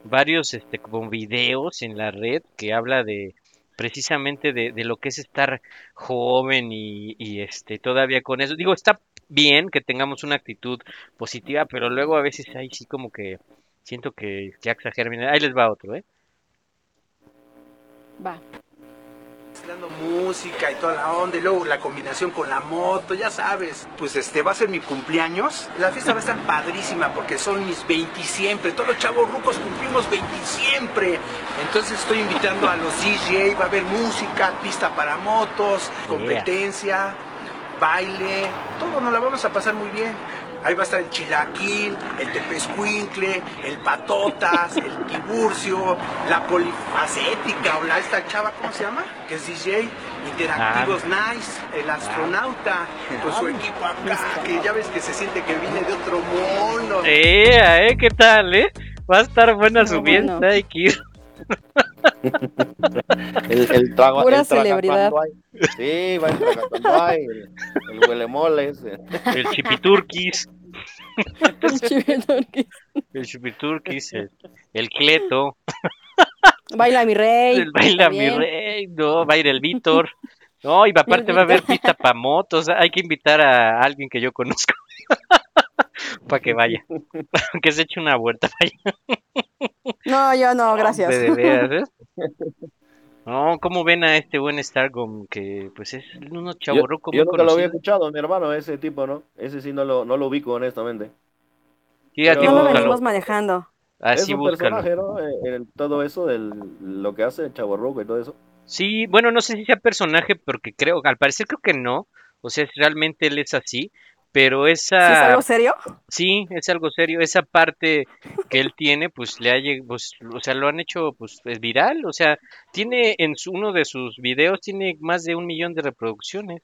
varios, este, como videos en la red que habla de, precisamente de, de lo que es estar joven y, este, todavía con eso. Digo, está bien que tengamos una actitud positiva, pero luego a veces ahí sí como que siento que ya exageran. Ahí les va otro, ¿eh? Va. Dando música y toda la onda y luego la combinación con la moto, ya sabes. Pues este va a ser mi cumpleaños. La fiesta va a estar padrísima porque son mis 20 siempre. Todos los chavos rucos cumplimos 20 siempre. Entonces estoy invitando a los DJ, va a haber música, pista para motos, competencia, baile, todo nos la vamos a pasar muy bien. Ahí va a estar el chilaquil, el tepescuincle, el patotas, el tiburcio, la polifacética o la esta chava, ¿cómo se llama? Que es DJ, Interactivos Nice, el astronauta, con su equipo acá, que ya ves que se siente que viene de otro mundo. ¡Eh! ¿eh? ¿Qué tal, eh? Va a estar buena su No, fiesta, bueno. hay que ir. El, el trago, Pura el celebridad. Sí, va el el, el huele moles. El chipiturquis. El chupiturquis, el, el cleto, Baila mi rey. el baila mi rey, no, va a ir el Víctor. No, y aparte va a haber pista para motos, hay que invitar a alguien que yo conozco para que vaya, que se eche una vuelta vaya. No, yo no, gracias. De ¿eh? No, ¿cómo ven a este buen Stargom que pues es uno Yo, chaborruco yo muy nunca lo había escuchado, mi hermano, ese tipo, ¿no? Ese sí no lo, no lo ubico, honestamente. Sí, pero- No lo venimos manejando. es así un búscalo. personaje, ¿no? Eh, el- todo eso, del, lo que hace el chaborruco y todo eso. Sí, bueno, no sé si sea personaje, porque creo, al parecer creo que no. O sea, realmente él es así, pero ¿Sí es esa, algo serio? sí, es algo serio. Esa parte que él tiene, pues le ha pues, o sea, lo han hecho, pues, es viral. O sea, tiene en su- uno de sus videos tiene más de un millón de reproducciones.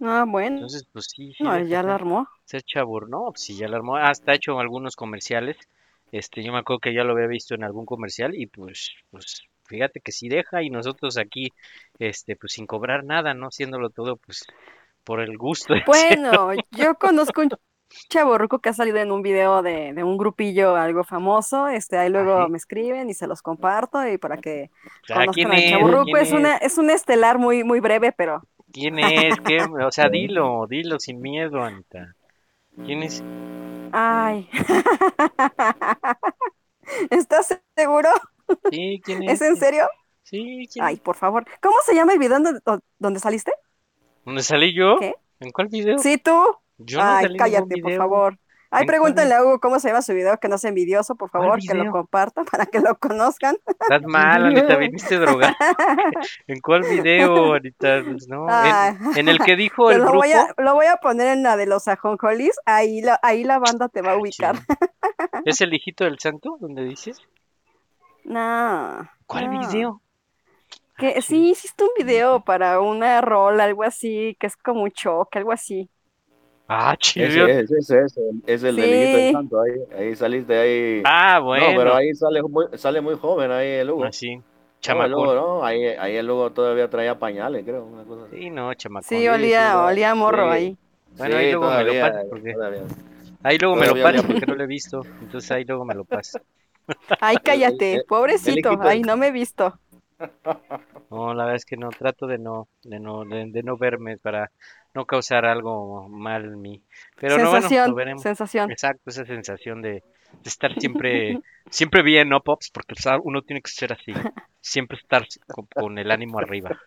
Ah, bueno. Entonces, pues sí, sí No, ya la armó. ser chabur, no, pues sí, ya lo armó, hasta ha hecho algunos comerciales, este, yo me acuerdo que ya lo había visto en algún comercial y pues, pues, fíjate que sí deja y nosotros aquí, este, pues sin cobrar nada, ¿no? Haciéndolo todo, pues, por el gusto. Bueno, yo conozco un chaborruco que ha salido en un video de, de un grupillo algo famoso. Este, ahí luego Ajá. me escriben y se los comparto y para que Ah, ¿quién conozcan al es? chaborruco. ¿Quién Es una, es un estelar muy, muy breve, pero ¿Quién es? ¿Qué? O sea, dilo, dilo sin miedo, Anita. ¿Quién es? ay. ¿Estás seguro? Sí, ¿quién es? ¿Es en serio? Sí, ¿quién Ay, es? por favor. ¿Cómo se llama el video donde, donde saliste? ¿Dónde salí yo? ¿Qué? ¿En cuál video? Sí, tú. Yo no salí Ay, cállate, por favor. Ay, ¿En cuál pregúntenle a Hugo cómo se llama su video, que no sea envidioso, por ¿Cuál favor, que lo comparta para que lo conozcan. Estás mal, Anita, viniste drogada. ¿En cuál video, Anita? Pues no, en, en el que dijo el lo grupo. voy a, lo voy a poner en la de los ajonjolis, ahí la, ahí la banda te va a ubicar. ¿Es el hijito del santo? ¿Dónde dices? No. ¿Cuál no. video? Que sí hiciste un video para una rol, algo así, que es como un choque, algo así. Ah, chido. es, ese es, es el del hijito Sí. del santo. Ahí, ahí saliste ahí. Ah, No, bueno. pero ahí sale muy, sale muy joven ahí el Hugo. Ah, sí. chamacón. ¿no? Ahí, ahí el luego todavía traía pañales, creo. Una cosa así. Sí, no, chamacón. Sí, olía, sí, olía morro sí. ahí. Bueno, ahí luego me lo pasas, porque- todavía. Ahí luego me lo paso olía- porque no lo he visto. Entonces ahí luego me lo paso. Ay, cállate, el- pobrecito. el Ay, no me he visto. No, la verdad es que no, trato de no, de no, de, de no verme para no causar algo mal en mí. Pero no, bueno, lo veremos. sensación. Exacto, esa sensación de, de estar siempre, siempre bien, ¿no, Pops? Porque o sea, uno tiene que ser así, siempre estar con, con el ánimo arriba.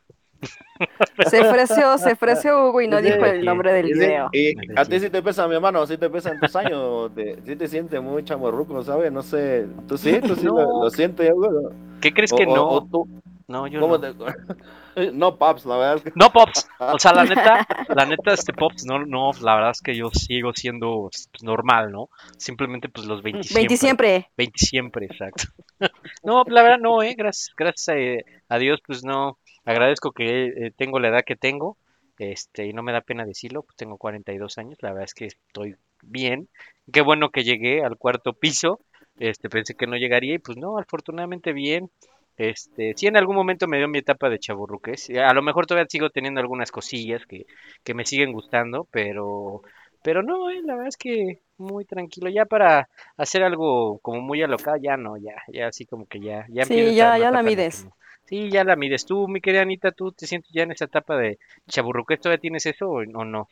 Se ofreció, se ofreció Hugo y no dijo el nombre del video. Y a ti sí te pesa, mi hermano, sí te pesan tus años, te, sí te sientes muy chamorruco, ¿sabes? No sé, ¿tú sí? ¿Tú sí No. lo, lo sientes, Hugo? ¿Qué crees O- que o- no? o tú, No, yo ¿cómo no. te- no, paps, la verdad es que... No, Pops. O sea, la neta, la neta, este Pops, no, no, la verdad es que yo sigo siendo pues, normal, ¿no? Simplemente, pues, los 20 20 siempre. 20 siempre, exacto. No, la verdad no, eh, gracias, gracias eh, a Dios, pues no, agradezco que eh, tengo la edad que tengo, este, y no me da pena decirlo, pues tengo 42 años, la verdad es que estoy bien, qué bueno que llegué al cuarto piso, este, pensé que no llegaría y pues no, afortunadamente bien, este, sí en algún momento me dio mi etapa de chaburruques, a lo mejor todavía sigo teniendo algunas cosillas que, que me siguen gustando, pero, pero no, eh, la verdad es que muy tranquilo, ya para hacer algo como muy alocado, ya no, ya, ya así como que ya, ya Sí, a ya- ya la que mides. Sí, ya la mides. Tú, mi querida Anita, ¿tú te sientes ya en esa etapa de chaburruques? ¿Todavía tienes eso o, no?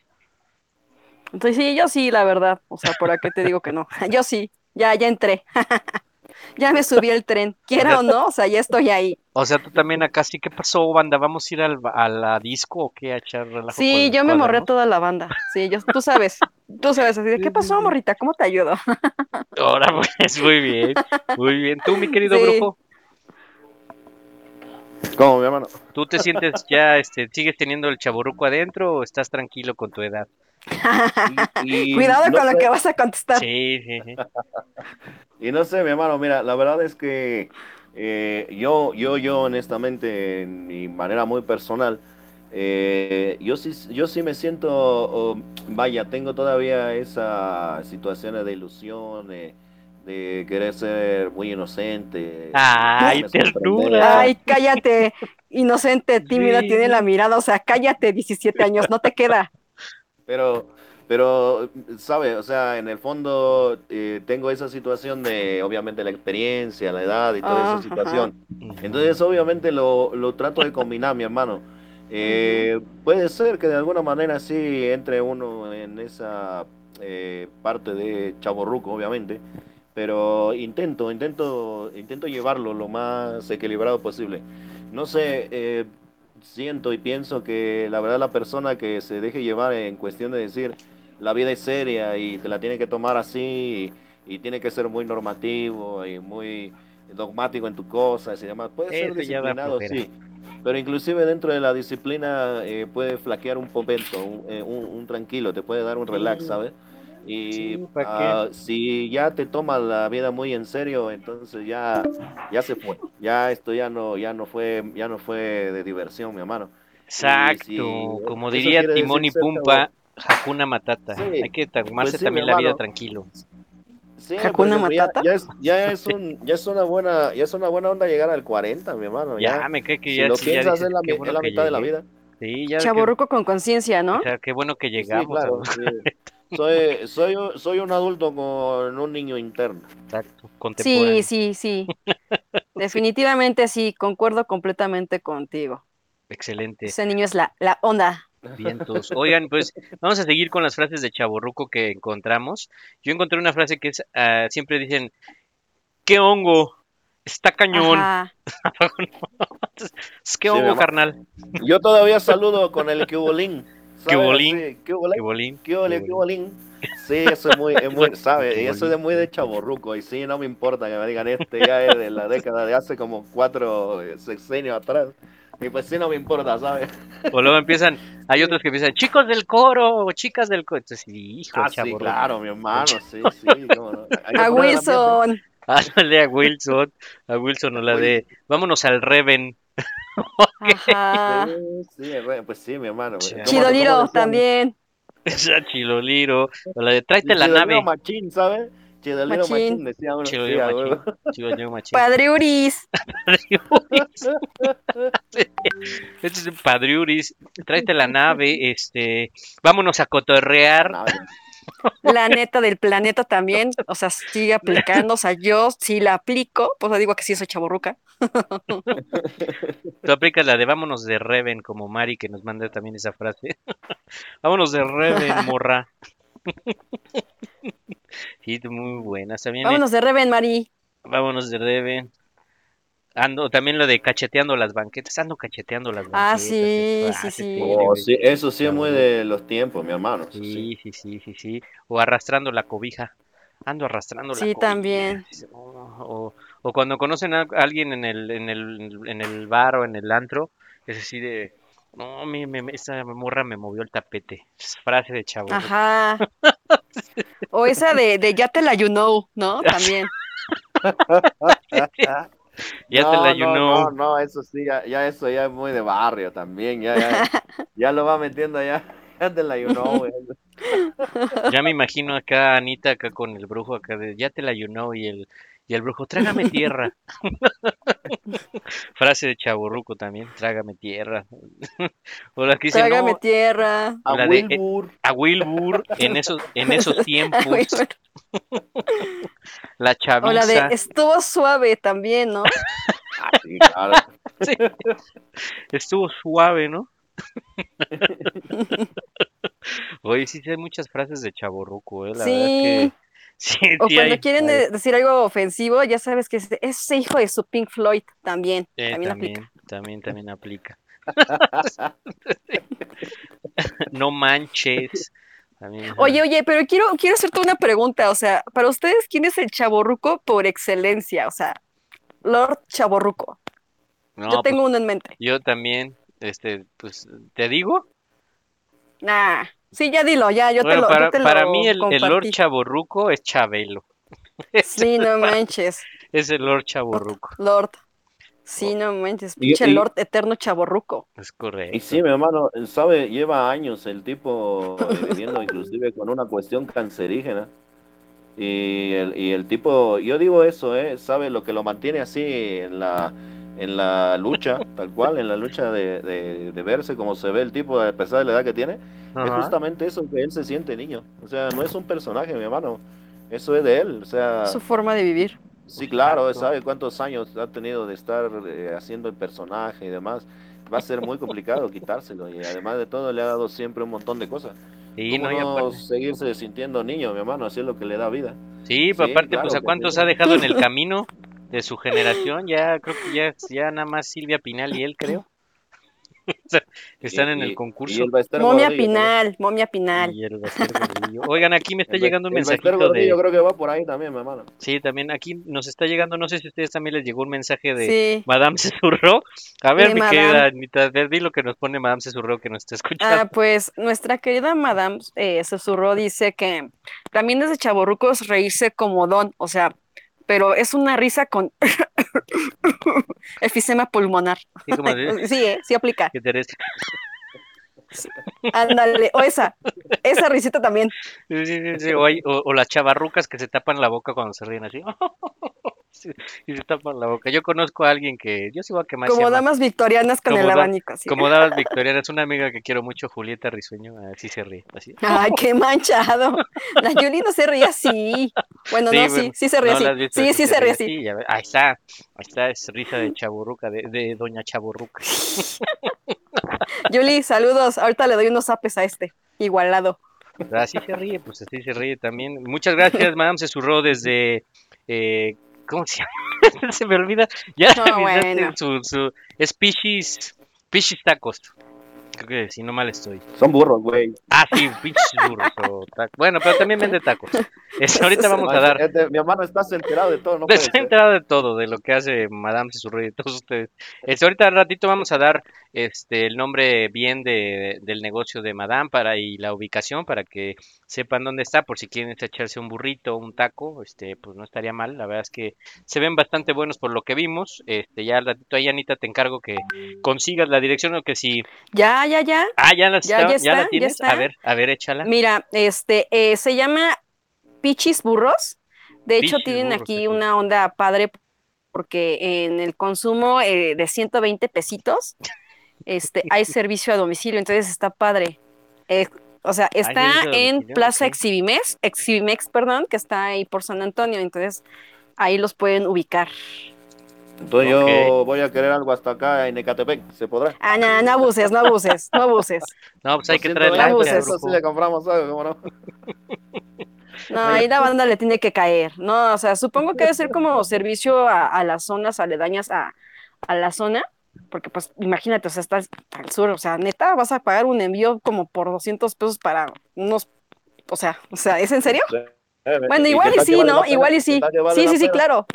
Entonces sí, yo sí, la verdad. O sea, ¿por qué te digo que no? Yo sí, ya, ya entré. Ya me subí el tren, quiera o no, o sea, ya estoy ahí. O sea, tú también acá sí, ¿qué pasó, banda? ¿Vamos a ir al, a la disco o qué? A echar relajo Sí, yo me morré cuadernos? toda la banda. Sí, yo, tú sabes, tú sabes, así de, ¿qué pasó, morrita? ¿Cómo te ayudo? Ahora pues, muy bien, muy bien. Tú, mi querido Sí. brujo, ¿Cómo, mi hermano? ¿tú te sientes ya, este, sigues teniendo el chaburruco adentro o estás tranquilo con tu edad? Y- y Cuidado no con lo que vas a contestar. Sí, sí, sí. Y no sé, mi hermano, mira, la verdad es que eh, yo, yo, yo, honestamente, en mi manera muy personal, eh, yo sí, yo sí me siento, oh, vaya, tengo todavía esa situación de ilusión, de, de querer ser muy inocente. Ay, ternura. Ay, cállate, inocente, tímida, Sí. tiene la mirada, o sea, cállate, 17 años, no te queda. Pero, pero, ¿sabe? O sea, en el fondo eh, tengo esa situación de, obviamente, la experiencia, la edad y toda Ah, esa situación. Ujú. Entonces, obviamente, lo, lo trato de combinar, mi hermano. Eh, puede ser que de alguna manera sí entre uno en esa eh, parte de chaborruco, obviamente, pero intento, intento, intento llevarlo lo más equilibrado posible. No sé, eh, siento y pienso que la verdad la persona que se deje llevar en cuestión de decir la vida es seria y te la tiene que tomar así y, y tiene que ser muy normativo y muy dogmático en tus cosas y demás. Puede ser Eso disciplinado, sí. Pero inclusive dentro de la disciplina eh, puede flaquear un momento, un, eh, un- un tranquilo, te puede dar un relax, ¿sabes? Y Sí, ¿pa' qué? ah, si ya te tomas la vida muy en serio, entonces ya, ya se fue. Ya esto ya no, ya no fue, ya no fue de diversión, mi hermano. Exacto, sí, como diría Timón y Pumpa, Hakuna Matata. Sí, Hay que tomarse pues sí, también la vida tranquilo. Sí, ¿Hakuna por ejemplo, ya- Matata? Ya, es, ya, es un, ya es una buena, ya es una buena onda llegar al 40, mi hermano. Ya, Ya, me cae que si ya, lo sí, ya piensas dices, es la, bueno es la que mitad de la llegué. vida. Sí, ya que- Chaborruco con conciencia, ¿no? o sea, qué bueno que Sí, llegamos. claro. Soy, soy, soy un adulto con un niño interno. Exacto, contemporáneo. Sí, sí, sí. Definitivamente sí, concuerdo completamente contigo. Excelente. Ese niño es la, la onda. Vientos. Oigan, pues vamos a seguir con las frases de chaborruco que encontramos. Yo encontré una frase que es, ah, siempre dicen, ¿qué hongo? Está cañón. ¿Qué hongo, carnal? Yo todavía saludo con el cubolín. ¿Sabes? Cubolín. Sí, cubolín. ¿Qué bolín? ¿Qué ole, qué bolín? Sí, eso es muy, es muy, ¿sabes? Y eso es muy de chaborruco. Y sí, no me importa que me digan este ya es de la década de hace como cuatro eh, sexenios atrás. Y pues sí, no me importa, ¿sabes? O luego empiezan, hay otros que empiezan, chicos del coro o chicas del coro. Entonces, hijo, Ah, sí, chaborruco. claro, mi hermano, sí, sí. no. A Wilson. Háblale a Wilson, a Wilson o la de, vámonos al Reven. Ajá. Sí, pues sí, mi hermano. Chido. ¿Cómo- Chido cómo Liro decían? también. Esa Chiloliro, la de, tráete Sí, la Chidoliro nave. Machín, ¿sabes? Chidolero Machín. machín, decía uno. Machín. Machín. Padriuris. Este es un Padriuris. Tráete la nave, este, vámonos a cotorrear. La neta del planeta también. O sea, sigue aplicando. O sea, yo sí la aplico. Pues digo que sí soy chaborruca. Tú aplicas la de vámonos de Reven, como Mari que nos manda también esa frase. vámonos de Reven, morra. sí, muy buenas. También eh, Vámonos de Reven, Mari. vámonos de Reven. Ando, también lo de cacheteando las banquetas, ando cacheteando las Ah, banquetas. sí, es sí, frase, sí. Oh, sí, eso sí es muy de los tiempos, mi hermano. sí. Sí, sí, sí, sí, sí. O arrastrando la cobija. Ando arrastrando la Sí, cobija. también. O, o- o cuando conocen a alguien en el, en el, en el bar o en el antro, es así de, no, mi, esa morra me movió el tapete. Frase de chavo. Ajá. O esa de, de ya te la you know, ¿no? También. Ya no, te la no, you no, no, eso sí, ya, ya eso ya es muy de barrio también, ya, ya, ya lo va metiendo ya, ya te la know, güey. Ya me imagino acá Anita acá con el brujo acá de, ya te la know, y el, y el brujo, trágame tierra. frase de chaborruco también, trágame tierra. o la que dice, Trágame no, tierra. A de- eh, Wilbur, a Wilbur en esos, en esos tiempos, la O la de chaviza, estuvo suave también, ¿no? ah, sí, claro. sí, estuvo suave, ¿no? Oye, sí, sí hay muchas frases de chaborruco, ¿eh? La verdad que sí, O cuando hay. quieren hay. decir algo ofensivo, ya sabes que es ese hijo de su Pink Floyd también. Eh, también también, aplica. también, también aplica. no manches. También. Oye, oye, pero quiero, quiero hacerte una pregunta. O sea, para ustedes, ¿quién es el chaborruco por excelencia? O sea, Lord Chaborruco. No, Yo tengo pues, uno en mente. yo también, este, pues, ¿te digo? Nah. Sí, ya dilo, ya, yo bueno, te lo para, yo te para lo mí el, el Lord. Chaborruco es Chabelo. Sí, no manches, Es el Lord Chaborruco, Lord. Sí, no manches, pinche y- Lord eterno chaborruco. es correcto. Y sí, mi hermano, sabe, lleva años el tipo eh, viviendo inclusive con una cuestión cancerígena. Y el, y el tipo, yo digo eso, ¿eh? sabe lo que lo mantiene así en la, en la lucha, tal cual, en la lucha de, de, de verse como se ve el tipo a pesar de la edad que tiene. Es justamente eso que él se siente niño. O sea, no es un personaje, mi hermano. Eso es de él. O sea, Su forma de vivir. sí, claro, Exacto. sabe cuántos años ha tenido de estar eh, haciendo el personaje y demás. Va a ser muy complicado quitárselo. Y además de todo, le ha dado siempre un montón de cosas. Sí, ¿Cómo no, y no seguirse sintiendo niño, mi hermano? Así es lo que le da vida. Sí, pero Sí, aparte, claro pues a cuántos sí. ha dejado en el camino de su generación, ya creo que ya, ya nada más Silvia Pinal y él, creo. Sea, Están Y- en el concurso. Momia. Pinal, momia Pinal. Oigan, aquí me está El llegando un mensajito Gordillo de... creo que va por ahí también, mi hermano. Sí, también aquí nos está llegando, no sé si a ustedes también les llegó un mensaje de Sí. Madame Cesurro. A ver, mi Madame. querida Anita, di lo que nos pone Madame Cesurro que nos está escuchando. Ah, pues nuestra querida Madame eh, susurró dice que también desde chaborrucos reírse como don, o sea, pero es una risa con efisema pulmonar. Sí, como de- Sí, eh, sí aplica. que Teresa- Ándale, o esa, esa risita también. Sí, sí, sí, sí, O, hay- o- o las chavarrucas que se tapan la boca cuando se ríen así. Sí, y se tapan la boca. Yo conozco a alguien que, yo sigo a que más se Como damas victorianas con Como el da- abanico. Como damas victorianas, una amiga que quiero mucho, Julieta Risueño, así se ríe. Así. Ay, qué manchado. La Yuli no se ríe así. Bueno, no, sí, sí se ríe no así. Sí, sí se ríe así. ves. Ahí está, ahí está, es risa de chaburruca, de, de doña chaburruca. Yuli, saludos. Ahorita le doy unos zapes a este. Igualado. Así se ríe, pues así se ríe también. Muchas gracias, Madame Cesurró, desde. Eh, ¿Cómo se llama? se me olvida. Ya No, bueno. su, su. Es Pichis. Pichis Tacos. Creo que si no mal estoy. Son burros, güey. Ah, sí, Pichis Burros. o Bueno, pero también vende tacos. Este, ahorita vamos a dar. Este, mi hermano, estás enterado de todo, no ser. enterado de todo, de lo que hace Madame Cesurro y de todos ustedes. Este, ahorita al ratito vamos a dar este el nombre bien de, del negocio de Madame para y la ubicación para que sepan dónde está, por si quieren echarse un burrito, un taco, este, pues no estaría mal. La verdad es que se ven bastante buenos por lo que vimos. Este, ya al ratito ahí, Anita, te encargo que consigas la dirección o que si. Ya, ya, ya. Ah, ya la, Ya, está- ya ya la está, ya tienes. está. A ver, a ver, échala. Mira, este, eh, se llama Pichis Burros. De hecho, tienen burros aquí una onda padre porque en el consumo eh, de 120 pesitos este, hay servicio a domicilio, entonces está padre. Eh, o sea, está en Plaza ok. Exhibimex, Exhibimex, perdón, que está ahí por San Antonio, entonces ahí los pueden ubicar. Entonces yo voy a querer algo hasta acá en Ecatepec, ¿se podrá? Ah, no, no abuses, no abuses, no abuses. No, pues hay que 220 traer abuses. lancha, pesos, Rufo. sí le compramos algo, ¿cómo no? No, ahí la banda le tiene que caer. No, o sea, supongo que debe ser como servicio a, a las zonas aledañas a, a la zona, porque pues imagínate, o sea, estás al sur, o sea, neta, vas a pagar un envío como por 200 pesos para unos, o sea, o sea, ¿es en serio? Eh, Bueno, ¿y igual y sí, ¿no? la pena? Igual y ¿Qué sí. Sí, la sí, sí, claro.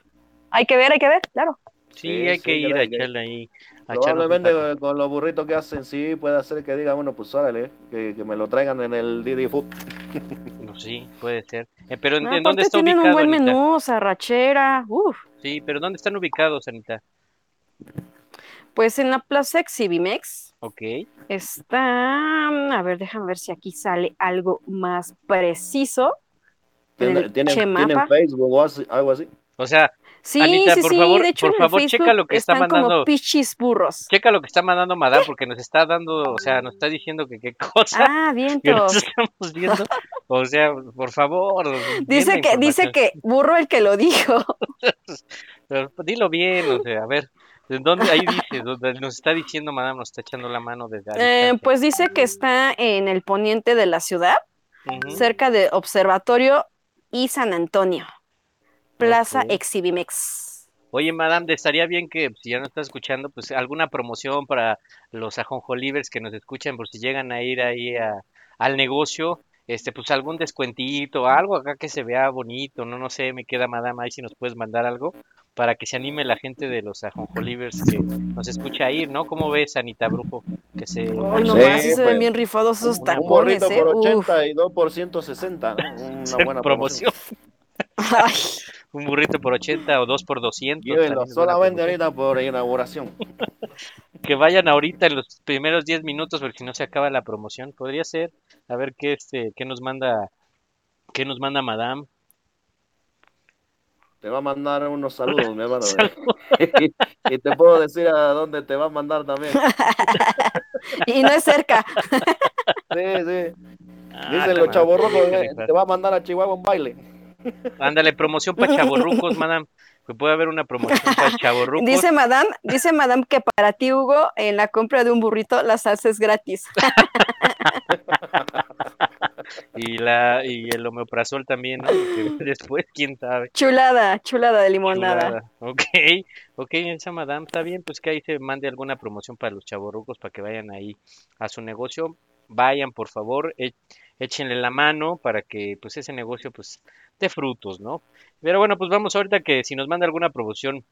Hay que ver, hay que ver, claro. Sí, Sí, hay sí, que ir a echarle ahí. a Probablemente con los burritos que hacen, sí, puede ser que diga, bueno, pues órale, que, que me lo traigan en el Didi Food. No, sí, puede ser. Eh, pero ¿en, No, en dónde está tienen ubicado, un buen Anita? menú, o sea, rachera, uff. Sí, pero ¿dónde están ubicados, Anita? Pues en la Plaza Exhibimex Ok. está, a ver, déjame ver si aquí sale algo más preciso. En ¿Tienen, el tienen, Chemapa. ¿tienen Facebook o algo así? O sea, Sí, Anita, sí, por sí, favor, de hecho por favor, checa lo que está mandando. como pichis burros. checa lo que está mandando Madame porque nos está dando, o sea, nos está diciendo que qué cosa Ah, estamos viendo. O sea, por favor. bien Dice que, dice que burro el que lo dijo. Pero dilo bien, o sea, a ver. ¿de ¿Dónde ahí dice? Donde nos está diciendo Madame, nos está echando la mano desde Eh, pues dice que está en el poniente de la ciudad, cerca de Observatorio y San Antonio. Plaza Ok. Exhibimex. Oye, Madame, estaría bien que si ya no estás escuchando, pues alguna promoción para los ajonjolivers que nos escuchan, por si llegan a ir ahí a- al negocio, este, pues algún descuentito, algo acá que se vea bonito, no, no sé, me queda Madame ahí si nos puedes mandar algo para que se anime la gente de los ajonjolivers que nos escucha ir, ¿no? ¿Cómo ves, Anita Brujo? Que se... Ay, Sí, nomás sí se ven pues, bien rifados esos Un tacones, ¿eh? por Uf. 80 y dos por 160, ¿no? Una buena promoción. promoción. Ay, Un burrito por 80 o dos por 200. Llévenlo solamente ahorita por inauguración. que vayan ahorita en los primeros 10 minutos porque si no se acaba la promoción. Podría ser. A ver qué este qué nos manda qué nos manda Madame. Te va a mandar unos saludos, mi hermano. y, y te puedo decir a dónde te va a mandar también. y no es cerca. Sí, sí. Ah, Dicen la los qué eh, te va a mandar a Chihuahua un baile. Ándale, promoción para chavorrucos, Madame. Que puede haber una promoción para chavorrucos. Dice Madame, dice Madame que para ti, Hugo, en la compra de un burrito, la salsa es gratis. Y la y el omeprazol también, ¿no? Porque después quién sabe. Chulada, chulada de limonada. Chulada. Ok, ok, esa madame está bien, pues que ahí se mande alguna promoción para los chavorrucos para que vayan ahí a su negocio. Vayan, por favor, e- échenle la mano para que pues ese negocio pues frutos, ¿no? Pero bueno, pues vamos ahorita que si nos manda alguna promoción,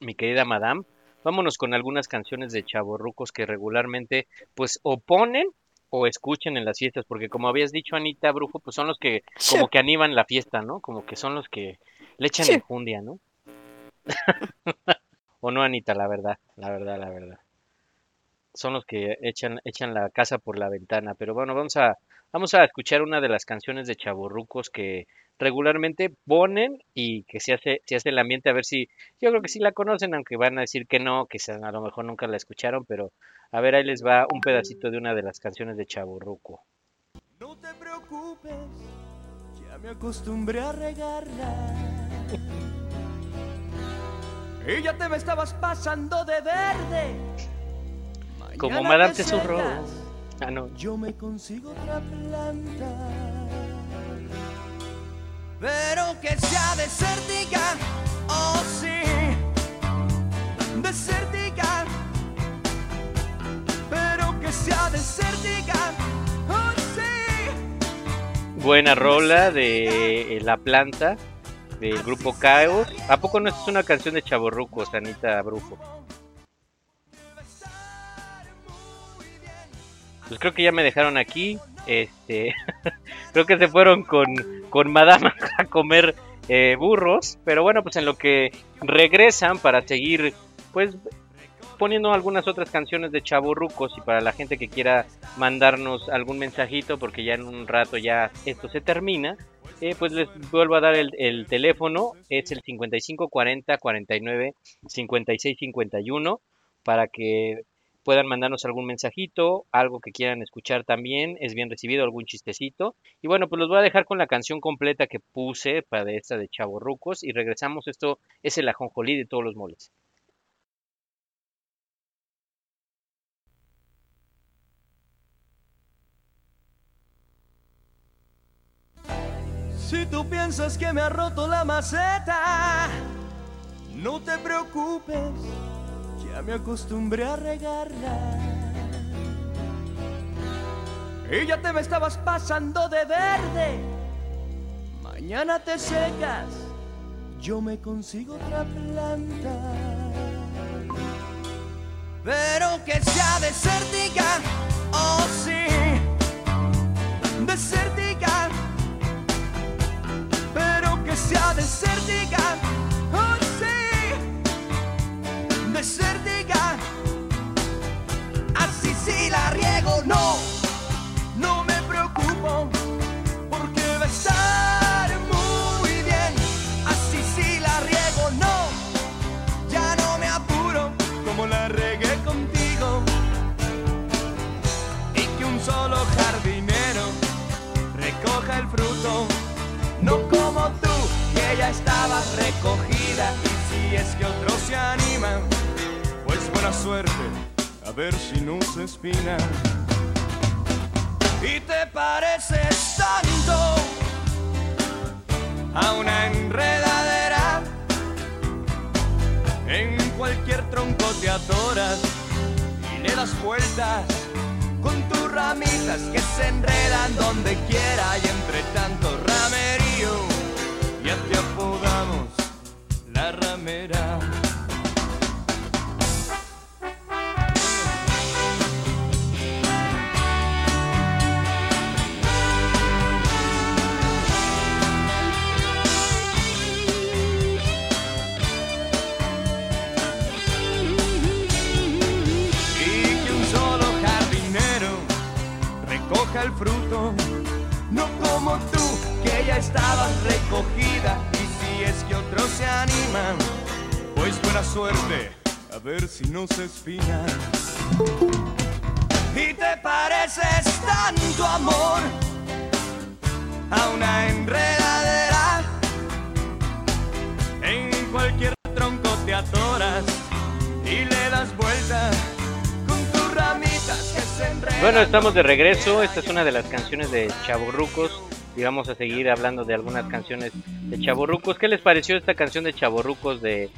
mi querida madame, vámonos con algunas canciones de chavorrucos que regularmente pues o ponen o escuchen en las fiestas, porque como habías dicho Anita Brujo, pues son los que como que animan la fiesta, ¿no? Como que son los que le echan Sí. enjundia, ¿no? o no, Anita, la verdad, la verdad, la verdad. Son los que echan, echan la casa por la ventana. Pero bueno, vamos a, vamos a escuchar una de las canciones de Chavorrucos que regularmente ponen y que se hace, se hace el ambiente a ver si, yo creo que sí la conocen, aunque van a decir que no, que se- a lo mejor nunca la escucharon, pero a ver, ahí les va un pedacito de una de las canciones de Chavorruco. No te preocupes, ya me acostumbré a regarla. Y ya te me estabas pasando de verde. Como Mañana Madame te Tesorro. celas, Ah, no. Yo me consigo otra planta. Pero que sea desértica, oh sí, desértica. Pero que sea desértica, oh sí. Buena rola de eh, La Planta, del grupo Caos. ¿A poco no es una canción de Chavorrucos, Anita Brujo? Pues creo que ya me dejaron aquí. Este, creo que se fueron con, con Madame a comer eh, burros. Pero bueno, pues en lo que regresan para seguir, pues poniendo algunas otras canciones de Chavorrucos y para la gente que quiera mandarnos algún mensajito, porque ya en un rato ya esto se termina. eh, pues les vuelvo a dar el, el teléfono, es el 55 40 49 56 51 para que puedan mandarnos algún mensajito, algo que quieran escuchar también, es bien recibido, algún chistecito. Y bueno, pues los voy a dejar con la canción completa que puse para esta de Chavo Rucos y regresamos. Esto es el ajonjolí de todos los moles. Si tú piensas que me ha roto la maceta, no te preocupes, ya me acostumbré a regarla. Y ya te me estabas pasando de verde, mañana te secas, yo me consigo otra planta. Pero que sea desértica, oh sí, desértica. Pero que sea desértica, desértica. Así si la riego, no, no me preocupo, porque va a estar muy bien. Así si la riego, no, ya no me apuro, como la regué contigo. Y que un solo jardinero recoja el fruto no como tú, que ya estabas recogida. Y si es que otros se animan, suerte, a ver si no se espina. Y te pareces tanto a una enredadera. En cualquier tronco te atoras y le das vueltas con tus ramitas que se enredan donde quiera y entre tanto ramerío ya te apodamos la ramera. Fruto, no como tú, que ya estabas recogida. Y si es que otros se animan, pues buena suerte, a ver si no se espinan. Y te pareces tanto amor a una enredadera. En cualquier tronco te atoras y le das vuelta Bueno, estamos de regreso. Esta es una de las canciones de Chavorrucos. Y vamos a seguir hablando de algunas canciones de Chavorrucos. ¿Qué les pareció esta canción de Chavorrucos de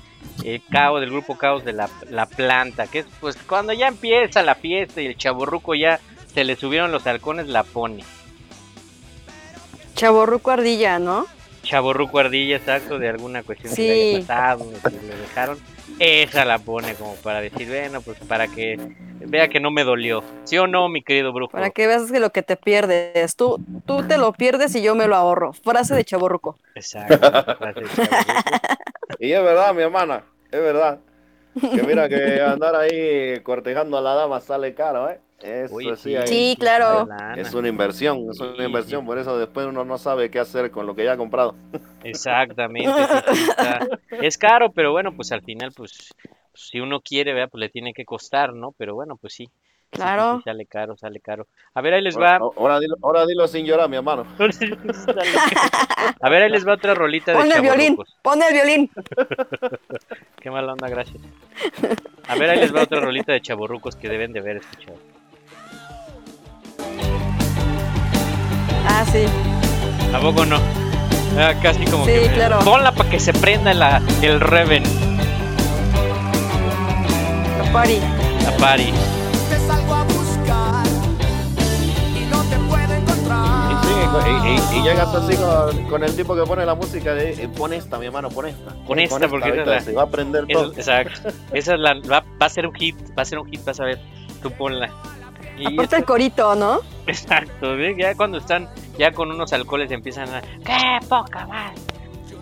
eh, Caos, del grupo Caos de la, la Planta? Que es pues cuando ya empieza la fiesta y el Chavorruco ya se le subieron los halcones, la pone. Chaborruco Ardilla, ¿no? Chaborruco Ardilla, exacto, de alguna cuestión que le haya pasado, que le dejaron. Esa la pone como para decir, bueno, pues para que vea que no me dolió. ¿Sí o no, mi querido brujo? Para que veas que lo que te pierdes, tú, tú te lo pierdes y yo me lo ahorro. Frase de Chaborruco. Exacto. frase de Chavorruco. Y es verdad, mi hermana, es verdad. Que mira que andar ahí cortejando a la dama sale caro, ¿eh? Eso Oye, sí, claro. es una inversión, es una inversión, por eso después uno no sabe qué hacer con lo que ya ha comprado. Exactamente. sí, Es caro, pero bueno, pues al final, pues si uno quiere, vea, pues le tiene que costar, ¿no? Pero bueno, pues sí. Claro. sí, sale caro, sale caro. A ver, ahí les va. ahora dilo, ahora dilo sin llorar, mi hermano. A ver, ahí les va otra rolita de Pon el violín, pon el violín. Qué mala onda, gracias. A ver, ahí les va otra rolita de chaborrucos que deben de haber escuchado. Ah, sí. ¿A poco no? Ah, casi como Sí, que. claro. Ponla para que se prenda la, el Reven, la party. Te salgo a buscar y no te puedo Y, encontrar. sí, y- y- y llegas así con, con el tipo que pone la música de eh, pon esta, mi hermano, pon esta. Pon esta, porque esa ahorita es la- se va a prender Esa- todo. exacto. Esa es la, va, va a ser un hit, va a ser un hit, vas a ver. Tú ponla. Y Aparte el corito, ¿no? Exacto, ya cuando están ya con unos alcoholes empiezan a... ¡Qué poca más!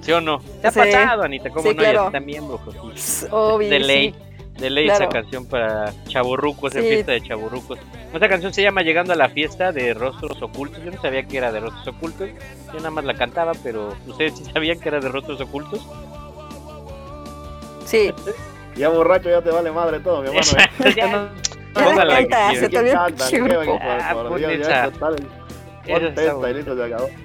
¿Sí o no? ¿Te ha Sí. pasado, Anita? ¿Cómo Sí, no? Claro. brujo. sí. Obvio. De ley, sí. de ley esa canción para chaburrucos, en fiesta de chaburrucos. Esta canción se llama Llegando a la fiesta de Rostros Ocultos. Yo no sabía que era de Rostros Ocultos. Yo nada más la cantaba, pero ¿ustedes sí sabían que era de Rostros Ocultos? Sí. Ya borracho ya te vale madre todo, mi hermano. ¿eh? Ya Ya póngala aquí, se te ¿Quién olvidó ¿Qué? grupo. Por- Ah, y listo, se acabó.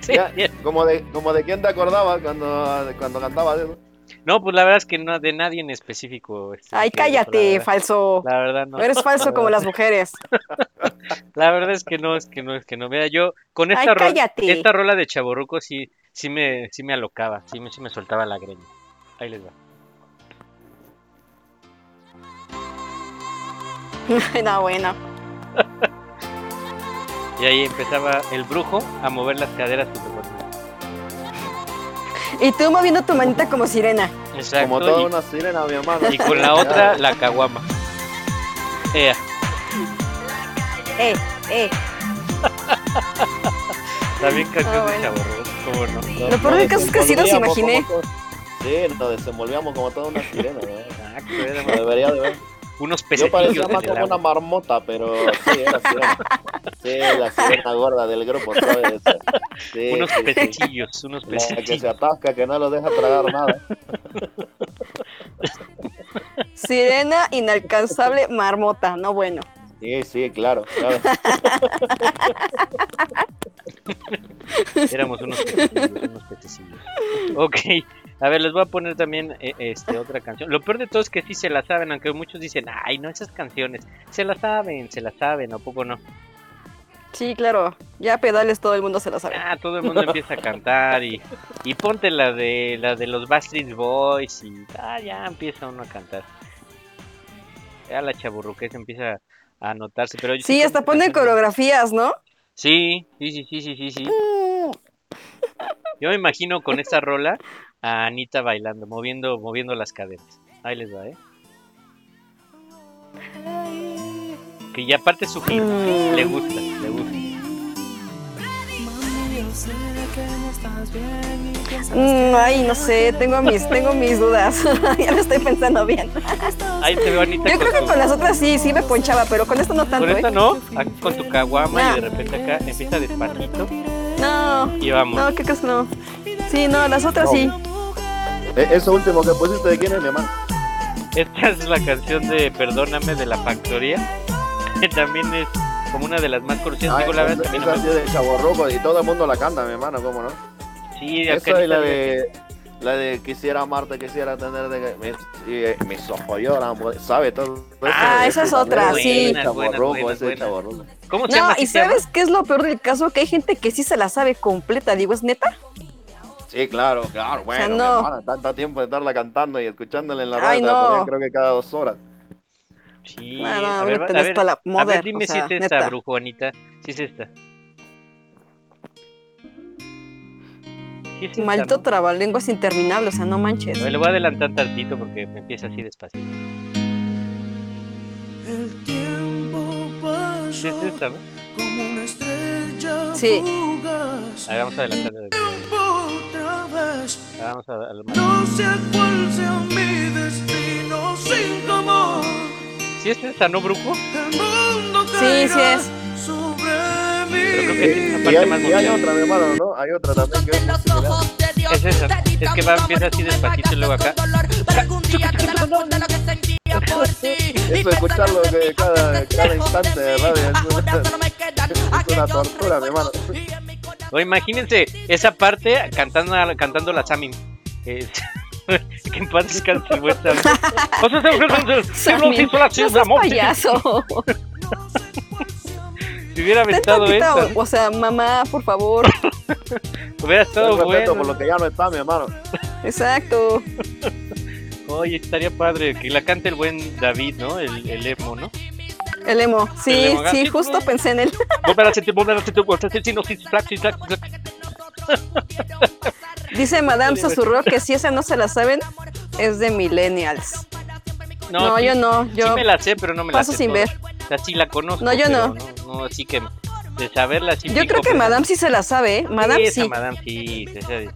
Sí, Ya, como de, como de quién te acordabas cuando, cuando cantabas eso. No, pues la verdad es que no de nadie en específico. este, Ay, que- la cállate, verdad- falso. La verdad no. Eres falso como las mujeres. La verdad es que no, es que no, es que no. Vea, yo con Ay, esta, ro- cállate. esta rola de Chaborruco sí, sí me, sí me alocaba, sí me, sí me soltaba la greña. Ahí les va. no, bueno. Y ahí empezaba el brujo a mover las caderas. Y tú moviendo tu manita como sirena. Exacto. Como toda y, una sirena, mi hermano. y con la otra, la caguama. Ea. Eh, eh. También canción Ah, de bueno. ¿cómo no? Lo peor del caso es que sí los imaginé. como Sí, nos desenvolvíamos como toda una sirena, ¿no? Exacto, Lo debería de ver. Unos Yo parecía pececillos más como una marmota, pero sí, era sirena. Sí, la sirena gorda del grupo, ¿sabes? Sí, Unos sí, sí. pececillos, unos La que se pececillos. atasca, que no lo deja tragar nada. Sirena inalcanzable marmota. No, bueno. Sí, sí, claro. claro. Éramos unos pececillos, unos pececillos. Ok, a ver, les voy a poner también eh, este otra canción. Lo peor de todo es que sí se la saben, aunque muchos dicen, ay, no, esas canciones. Se la saben, se la saben, ¿a poco no? Sí, claro. Ya pedales todo el mundo se lo sabe. Ah, todo el mundo empieza a cantar y, y ponte la de la de los Backstreet Boys y ah, ya empieza uno a cantar. Ya la chaburruquesa empieza a anotarse, pero yo Sí, hasta ponen coreografías, ¿no? Sí, sí, sí, sí, sí, sí, sí. Yo me imagino con esta rola a Anita bailando, moviendo, moviendo las caderas. Ahí les va, ¿eh? Que ya aparte su hit, Mm. le gusta, le gusta. Mm, ay, no sé, tengo mis, tengo mis dudas. ya lo estoy pensando bien. Ahí te veo Anita Yo creo que con las otras sí, sí me ponchaba, pero con esto no tanto, con esta ¿eh? no, aquí con tu caguama y No. de repente acá empieza despacito No, y vamos. no, ¿qué crees que no? Sí, no, las otras sí. Eh, Eso último que pusiste, ¿de quién es, mi hermano? Esta es la canción de Perdóname de la Factoría, que también es como una de las más conocidas. Ah, Digo, la verdad, también esa no me- es de Chaborruco y todo el mundo la canta, mi hermano, ¿cómo no? Sí, Esa Anita la de la de quisiera amarte, quisiera tener de mis, y, mis ojos lloran, ¿sabe? Todo Ah, esa es otra, sí. Buenas, ese es que- ¿Cómo se No, llama? y. ¿sabes qué es lo peor del caso? Que hay gente que sí se la sabe completa, digo, ¿es neta? Sí, claro, claro, bueno, sea, mi no. hermana, tanto tiempo de estarla cantando y escuchándola en la Ay, radio, la no. ponían creo que cada dos horas. Sí, No, no, a a ver, me a tenés ver, toda la a ver, dime o sea, si es esta, neta. brujo, Anita. Si es esta. Sí es esta, Maldito ¿no? trabalenguas interminable, o sea, no manches. A ver, le voy a adelantar tantito porque me empieza así despacito. El tiempo pasó Sí es esta, ¿no? como una estrella Sí. fugaz. A ver, vamos a adelantar. Otra vez, A ver, Vamos a, a- no sé cuál sea mi destino sin tu amor. ¿Sí es esta, no, brujo? El mundo Sí, sí es. sobre Pero mí. creo que tiene una Y parte hay, más y hay otra, mi hermano, ¿no? Hay otra también que es. Es esa. Es que va, empieza así despacito y luego acá. Eso, escucharlo que cada, cada instante de radio es una, es una tortura, mi hermano. O imagínense esa parte cantando, cantando la Samin. Que, que en paz descanse el buen Sammy, payaso. Si hubiera aventado esta, o sea, mamá, por favor. hubiera estado respeto bueno. por lo que ya no está, mi hermano. Exacto. Oye, estaría padre que la cante el buen David, ¿no? El, el emo, ¿no? El emo. Sí, El emo, sí, sí, justo pensé en él. No, sí, sí. Dice Madame Susurró que si esa no se la saben, es de Millennials. No, sí, yo no. Sí Yo me la sé, pero no me la paso sé sin toda. ver. O sea, sí la conozco. No, yo no. no. No, así que de saberla sí. Yo creo que pero- Madame sí se la sabe, ¿eh? Madame esa sí. Madame sí. esa-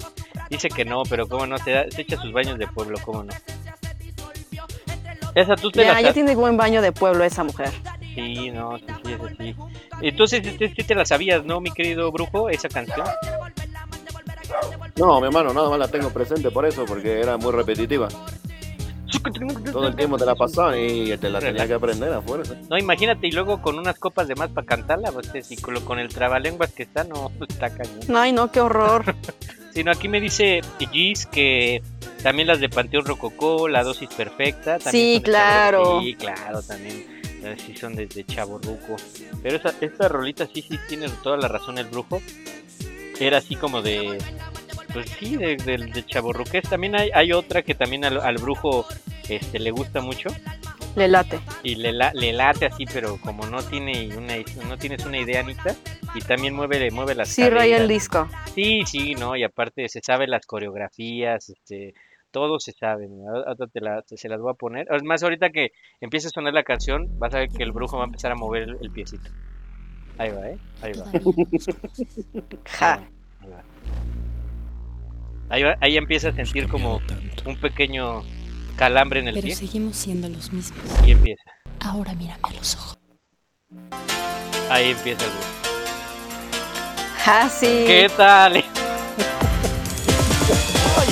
dice que no, pero cómo no, se, se echa sus baños de pueblo, cómo no. Esa tú te la Ya, ya sabes. tiene buen baño de pueblo esa mujer. Sí, no, sí, sí, es así. Entonces, este, sí te la sabías, ¿no, mi querido brujo, esa canción? No, mi hermano, nada más la tengo presente por eso, porque era muy repetitiva. Todo el tiempo te la pasaba y te la tenía que aprender a fuerza. No, imagínate, y luego con unas copas de más para cantarla, pues, con, lo- con el trabalenguas que está, no, está cañón. Ay, no, qué horror. Sino aquí me dice Gis que también las de Panteón Rococó, la dosis perfecta. También Sí, claro. Sí, claro, también. Sí, son de, de Chavo Ruco. Pero esa, esta rolita sí, sí, tiene toda la razón el brujo. Era así como de. Pues sí, de, de, de. También hay, hay otra que también al, al brujo este, le gusta mucho. Le late. Y le, la- le late así, pero como no tiene una no tienes una idea, Anita. Y también mueve, mueve las Sí, raya el disco. Sí, sí, no, y aparte se sabe las coreografías, este, todo se sabe, ¿no? Ahorita te la- se las voy a poner. Es más, ahorita que empiece a sonar la canción, vas a ver que el brujo va a empezar a mover el, el piecito. Ahí va, ¿eh? Ahí va. Ja. Ahí va. Ahí, va, ahí empieza a sentir como un pequeño calambre en el Pero pie seguimos siendo los mismos. y empieza. Ahora mírame a los ojos. Ahí empieza el brujo. Ja, sí. ¿Qué tal?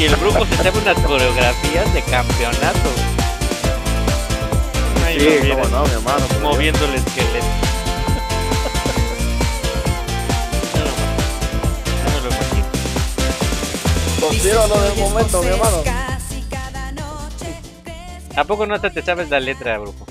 Y el brujo se sabe unas coreografías de campeonato. Ahí Sí, cómo no, mi hermano. moviendo el esqueleto. No- no del momento, mi hermano. ¿A poco no hasta te sabes la letra, brujo?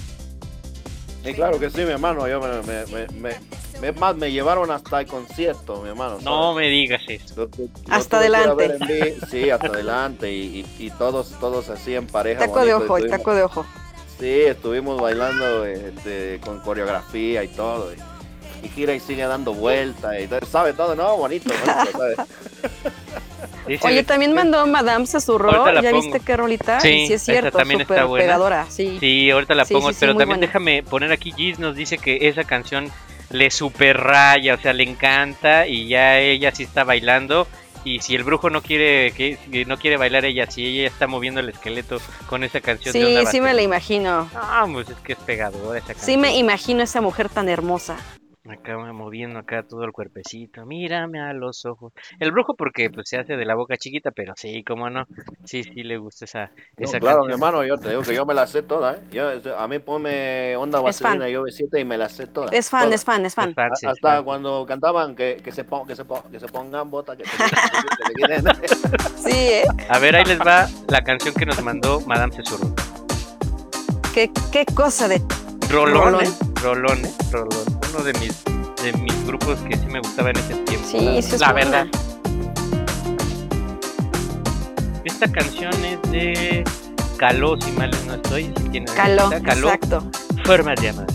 Sí, claro que sí, mi hermano. Yo me, me, me, me- me- más, me llevaron hasta el concierto, mi hermano. No me digas eso. Lo tu- lo Hasta adelante. Sí, hasta adelante. Y, y, y todos, todos así en pareja. Taco de ojo, el taco de ojo. Sí, estuvimos bailando este, con coreografía y todo. Y, y gira y sigue dando vueltas. Y todo, sabe todo, ¿no? Bonito, bonito, Oye, también mandó Madame Susurró. ¿Ya pongo. viste qué rolita? Sí, y sí es cierto, también está buena. pegadora. Sí. Sí, ahorita la Sí, pongo, sí, sí, pero también buena. déjame poner aquí, Giz nos dice que esa canción le super raya, o sea, le encanta y ya ella sí está bailando y si el brujo no quiere que no quiere bailar ella, si ella está moviendo el esqueleto con esa canción de Sí, Onda sí me la imagino. Ah, pues es que es pegadora esa canción. Sí me imagino esa mujer tan hermosa. Acá moviendo acá todo el cuerpecito, mírame a los ojos. El brujo porque pues se hace de la boca chiquita, pero sí, cómo no. Sí, sí le gusta esa No, esa claro, mi hermano, yo te digo que yo me la sé toda, ¿eh? Yo, a mí ponme onda vaselina, yo besita y me la sé toda. Es fan, toda. es fan, es fan. Es fan, sí, es Hasta fan. cuando cantaban que, que, se, pon- que, se, pon- que se pongan botas, que se, que se quiten. Sí, ¿eh? A ver, ahí les va la canción que nos mandó Madame Cesurro. ¿Qué, qué cosa de... Rolón, Rolón. ¿eh? Uno de mis, de mis grupos que sí me gustaba en ese tiempo. Sí, sí es La buena. verdad. Esta canción es de Caló, si mal no estoy. si tiene- Caló, Caló, exacto. Formas de amar.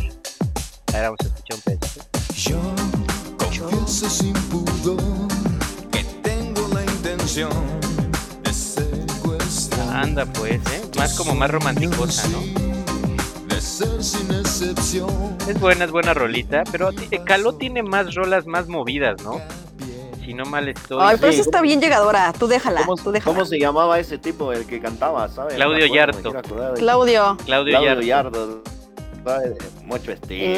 Ahora vamos a escuchar un pedacito. Yo confieso sin pudor que tengo la intención de secuestrar. Anda pues, ¿eh? Más como más romanticosa, ¿no? De ser sin. Es buena, es buena rolita, pero ti- eh, Caló tiene más rolas más movidas, ¿no? Si no mal estoy. Ay, pero Sí, esa está bien llegadora. Tú déjala, ¿Cómo, tú déjala. cómo se llamaba ese tipo, el que cantaba, sabes? Claudio Yarto. Claudio. Claudio, Claudio Yarto. Mucho estilo. ¿eh?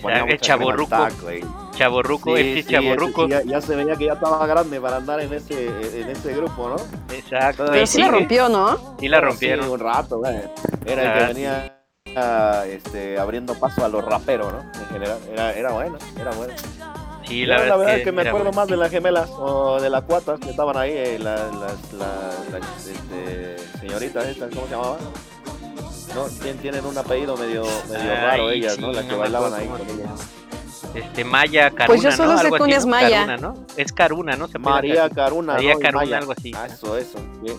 crema al taco, y- Chaborruco, Sí, este sí, Chaborruco. ese sí, ya, ya se veía que ya estaba grande para andar en ese, en ese grupo, ¿no? Exacto. Pero y sí la rompió, ¿no? Sí la Sí, rompieron. un rato, güey. Era el que sí. venía ah, este, abriendo paso a los raperos, ¿no? En general. Era, era bueno, era bueno. Sí, la, la verdad, es que me era acuerdo bueno. más de las gemelas o de las cuatas que estaban ahí, eh, la- las la, las, este, señoritas estas, ¿cómo se llamaban? No, tien- tienen un apellido medio, medio Ay, raro ellas, sí, ¿no? Las no que me bailaban ahí con ellas. Este, Maya Caruna, Pues yo solo ¿no? sé Algo que así, es ¿no? Maya. Caruna, ¿no? Es Caruna, ¿no? Se María Car- Caruna, María ¿no? Y Caruna, Maya. algo así. Ah, eso, eso. sí.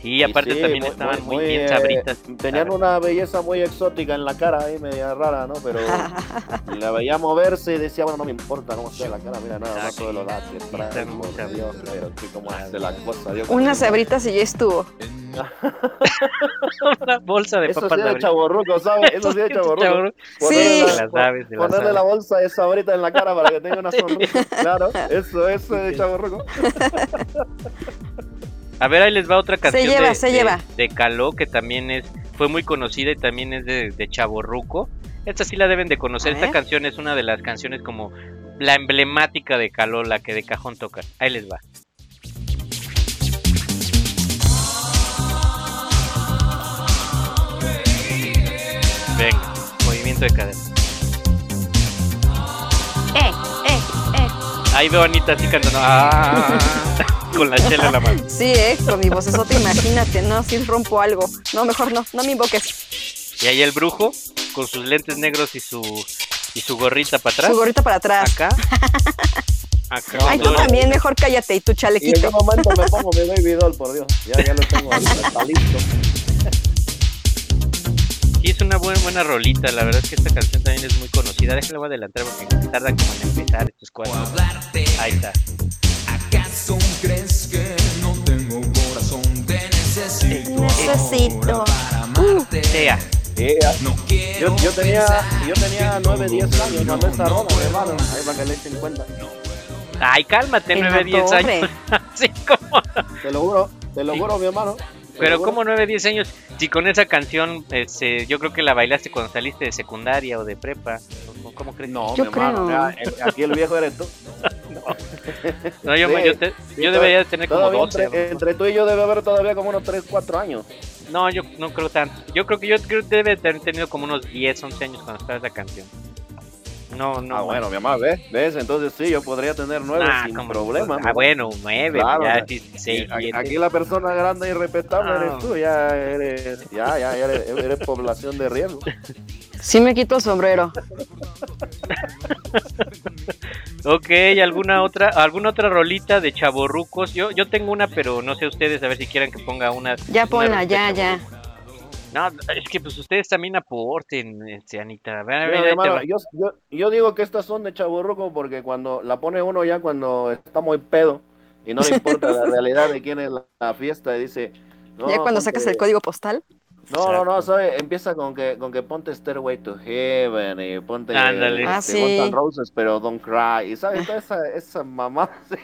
Sí, aparte sí, también muy- estaban muy, muy, bien eh, sabritas. Tenían una belleza muy exótica en la cara ahí, media rara, ¿no? Pero la veía moverse y decía, bueno, no me importa cómo sea la cara, mira, nada más Exacto. todo lo da que trae, Está muy por sabroso. Dios, pero cómo hace la cosa, Dios. Unas sabritas y ya estuvo. Una bolsa de Eso papas sí de chaborruco, ¿sabes? Eso sí de chaborruco. Sí. Las sabes, Ponerle la bolsa de sabrita en la cara para que tenga una sonrisa. Claro, eso, eso es de chaborruco. A ver, ahí les va otra canción lleva, de, se de- lleva. de Caló, que también es fue muy conocida y también es de, de Chaborruco. Esta sí la deben de conocer. Esta canción es una de las canciones como la emblemática de Calola que de cajón tocan. Ahí les va. Venga, movimiento de cadera. Eh, eh, eh. Ahí veo a Anita así cantando. "Ah", con la chela en la mano. Sí, eh, con mi vocesota, imagínate, no, si rompo algo. No, mejor no, no me invoques. Y ahí el brujo con sus lentes negros y su y su gorrita para atrás. Su gorrita para atrás. Acá. Acá. Ay, tú también, mejor cállate y tu Y en qué chalequito. momento me pongo mi baby doll, por Dios. Ya, ya lo tengo ahí, está listo. Sí, es una buena, buena rolita. La verdad es que esta canción también es muy conocida. Déjala voy a adelantar porque tarda como en empezar estos cuadros. Ahí está. ¿Acaso crees que no tengo corazón? Te necesito. Necesito. ahora para amarte. Sea. Yeah. No quiero Yo, yo tenía, yo tenía que 9, todo 10 años terminó. cuando esta No rola, hermano. Ahí para que le echen cuenta. Ay, cálmate, En la 9, 10 torre. años. Así como. Te lo juro, te lo Sí. juro, mi hermano. Pero como 9, 10 años, si con esa canción, este, yo creo que la bailaste cuando saliste de secundaria o de prepa. ¿o ¿Cómo crees? No, Yo mi creo. ya, el- aquí el viejo eres tú. No, yo, Sí, yo, te- sí, yo debería de tener como Todavía 12. entre, entre tú y yo debe haber todavía como unos 3, 4 años. No, yo no creo tanto. Yo creo que yo creo que debe de haber tenido como unos 10, 11 años cuando estaba esa canción. No, no. ah, bueno, mi mamá, ¿ves? ¿Ves? Entonces sí, yo podría tener 9 Ah, sin problema. Ah, bueno, 9, Claro, ya, o sea, 16, Eh, aquí- 7. Aquí la persona grande y respetable Ah. eres tú, ya eres, ya, ya, ya eres, eres población de riesgo. Sí me quito el sombrero. Ok, ¿alguna otra, alguna otra rolita de chaborrucos? Yo, yo tengo una, pero no sé ustedes, a ver si quieren que ponga una. Ya una ponla, ya, ya. No, es que pues ustedes también aporten, este, Anita. Hermano, yo, yo, yo digo que estas son de chaburruco porque cuando la pone uno ya cuando está muy pedo y no le importa la realidad de quién es la, la fiesta y dice... No, ya cuando sacas el código postal. No, no, no, ¿sabes? Empieza con que, con que ponte Stairway to Heaven y ponte Ándale. Ah, este, sí. Roses, pero Don't Cry. Y sabes, toda esa, esa mamá que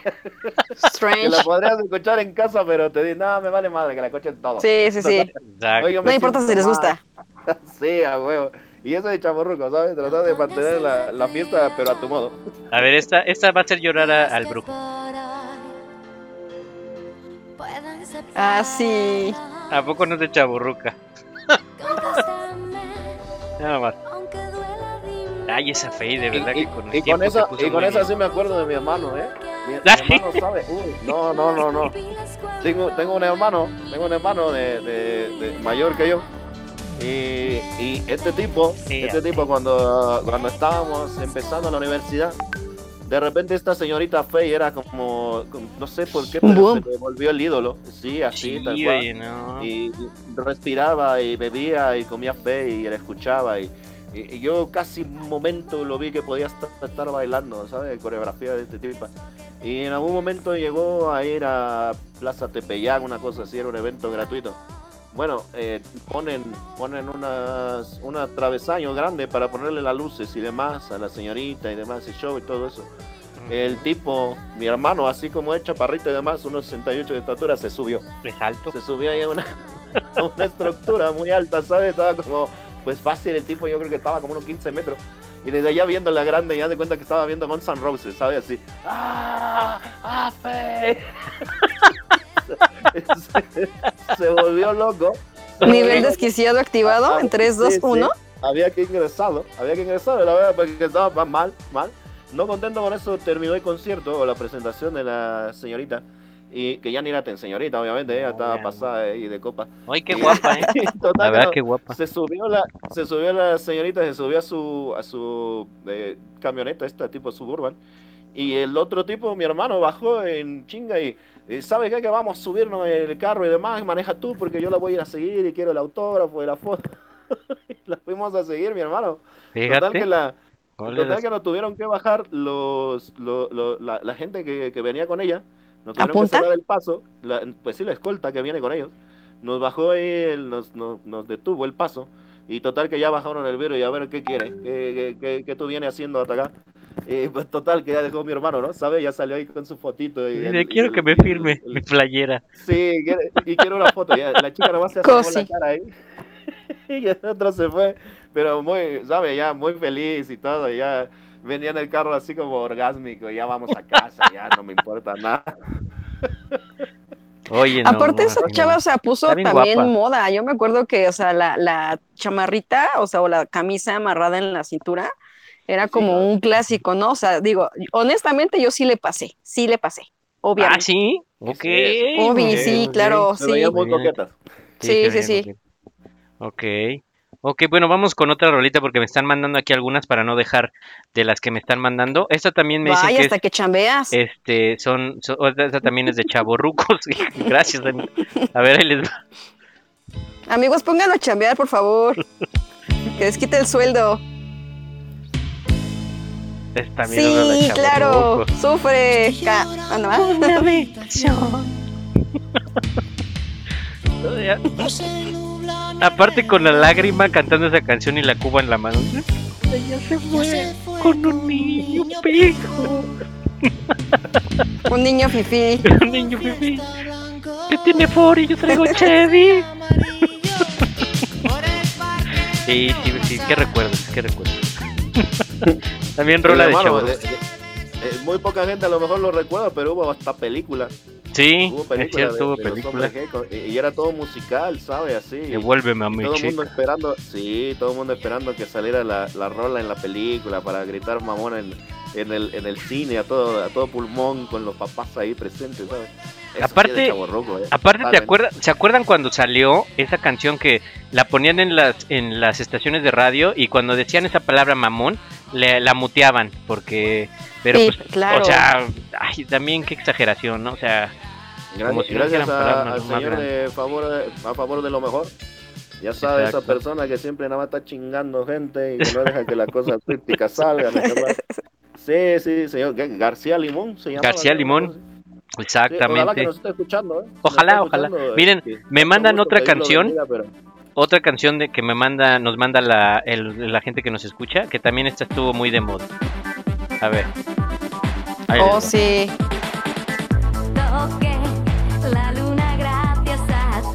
Strange. la podrías escuchar en casa, pero te dice, no, me vale madre, que la escuchen todo. Sí, sí, sí. Exacto. Oye, yo No importa si les gusta. Sí, a huevo. Y eso de chaborruco, ¿sabes? Tratar de mantener la, la fiesta, pero a tu modo. A ver, esta, esta va a hacer llorar a- al brujo. Ah, sí. ¿A poco no es de chaburruca? Nada más. Ay, esa fe, de verdad Y, que con el y con esa, y con esa sí me acuerdo de mi hermano, ¿eh? Mi, mi hermano sabe. Uy, no, no, no, no. Tengo, tengo un hermano, tengo un hermano de, de- de mayor que yo. Y, y este tipo, este tipo cuando, cuando estábamos empezando la universidad, de repente esta señorita Faye era como, no sé por qué, pero se volvió el ídolo. Sí, así, Sí, tal cual. no. Y, respiraba y bebía y comía fe y la escuchaba y, y- y yo casi un momento lo vi que podía estar, estar bailando, ¿sabes? Coreografía de este tipo. Y en algún momento llegó a ir a Plaza Tepeyac, una cosa así, era un evento gratuito. Bueno, eh, ponen, ponen unas, una travesaño grande para ponerle las luces y demás a la señorita y demás, y show y todo eso. El tipo, mi hermano, así como es chaparrito y demás, unos 68 de estatura, se subió Es alto. se subía ahí a una, a una estructura muy alta, ¿sabes? Estaba como, pues fácil, el tipo yo creo que estaba como unos 15 metros. Y desde allá viendo la grande, ya de cuenta que estaba viendo Guns N' Roses, ¿sabes? Así, ¡ah! ¡ah, fe! se, se volvió loco. Nivel desquiciado activado en 3, 2, Sí, sí. 1. Había que ingresarlo, había que ingresarlo, la verdad, porque estaba mal, mal. No contento con eso, terminó el concierto o la presentación de la señorita. Y que ya ni era tan señorita, obviamente, ella No, estaba no. pasada ahí de copa. Ay, qué guapa, ¿eh? Total, La verdad, que qué guapa. se subió la se subió la señorita se subió a su a su eh, camioneta esta tipo suburban y el otro tipo mi hermano bajó en chinga y, y sabe qué que vamos a subirnos en el carro y demás maneja tú porque yo la voy a ir a seguir y quiero el autógrafo y la foto Y la fuimos a seguir mi hermano total que Fíjate. la total que nos tuvieron que bajar los, lo- lo- la, la gente que, que venía con ella. Nos ¿A tuvieron que punta? cerrar el paso. la- pues sí, la escolta que viene con ellos. Nos bajó el- nos, nos, nos detuvo el paso. Y total que ya bajaron el vidrio y a ver qué quiere, qué, qué, qué- qué tú vienes haciendo hasta acá. Y pues total que ya dejó mi hermano, ¿no? ¿Sabes? Ya salió ahí con su fotito. Y el- quiero el- que me firme el- mi playera. Sí, y quiero una foto. Ya, la chica nomás se asomó Cosi. la cara ahí. y el otro se fue, pero muy, ¿sabe? Ya muy feliz y todo, ya venía en el carro así como orgásmico, ya vamos a casa, ya no me importa nada. Oye, no, Aparte, esa chava se puso Está bien también guapa. moda. Yo me acuerdo que, o sea, la, la chamarrita, o sea, o la camisa amarrada en la cintura, era como un clásico, ¿no? O sea, digo, honestamente yo sí le pasé, sí le pasé, Ah, obviamente. sí. Ok. Obvi, sí, claro, Se sí. muy. Sí, sí, sí. Ok. Ok, bueno, vamos con otra rolita porque me están mandando aquí algunas para no dejar de las que me están mandando. Esta también me dicen Vaya, que hasta es, que chambeas. este, son, son- esta también es de chavorrucos. Gracias. A ver, ahí les va. Amigos, pónganlo a chambear, por favor. que les quite el sueldo. Es también otra de Sí, claro, sufre. Ca- ah, ¿no? Aparte con la lágrima cantando esa canción y la cuba en la mano. Ella se fue con un niño pijo, Un niño fifí. un niño bebé que tiene Ford y yo traigo Chevy. Sí, sí, sí, qué recuerdos, qué recuerdos. También rola de chavos. de- de- eh, muy poca gente a lo mejor lo recuerda, pero hubo hasta película. Sí, Hubo es película cierto, de- hubo de los película. Hombres G con- y y era todo musical, ¿sabes? Así. Devuélveme a mi todo el mundo chica. esperando, sí, todo el mundo esperando que saliera la, la rola en la película para gritar mamón en, en el, en el cine a todo, a todo pulmón con los papás ahí presentes, ¿sabes? Eso Aparte- chavorruco, ¿eh? Aparte, ¿te acuerdas, ¿se acuerdan cuando salió esa canción que la ponían en las, en las estaciones de radio y cuando decían esa palabra mamón, le, la muteaban? Porque, pero Sí, pues, claro. o sea, ay, también qué exageración, ¿no? O sea, como Gracias, si gracias a- palabras al señor de favor de- a favor de lo mejor. Ya sabe, esa Exacto. persona que siempre nada más está chingando gente y que no deja que la cosa crítica salga. ¿no? Sí, sí, señor. García Limón se llama. García ¿no? Limón, Sí, ojalá que exactamente. nos esté escuchando, ¿eh? Ojalá, ojalá. escuchando, Miren, este, me mandan otra canción. pero- Otra canción de que me manda, nos manda la, el- la gente que nos escucha, que también esta estuvo muy de moda. A ver. Ahí Oh, sí.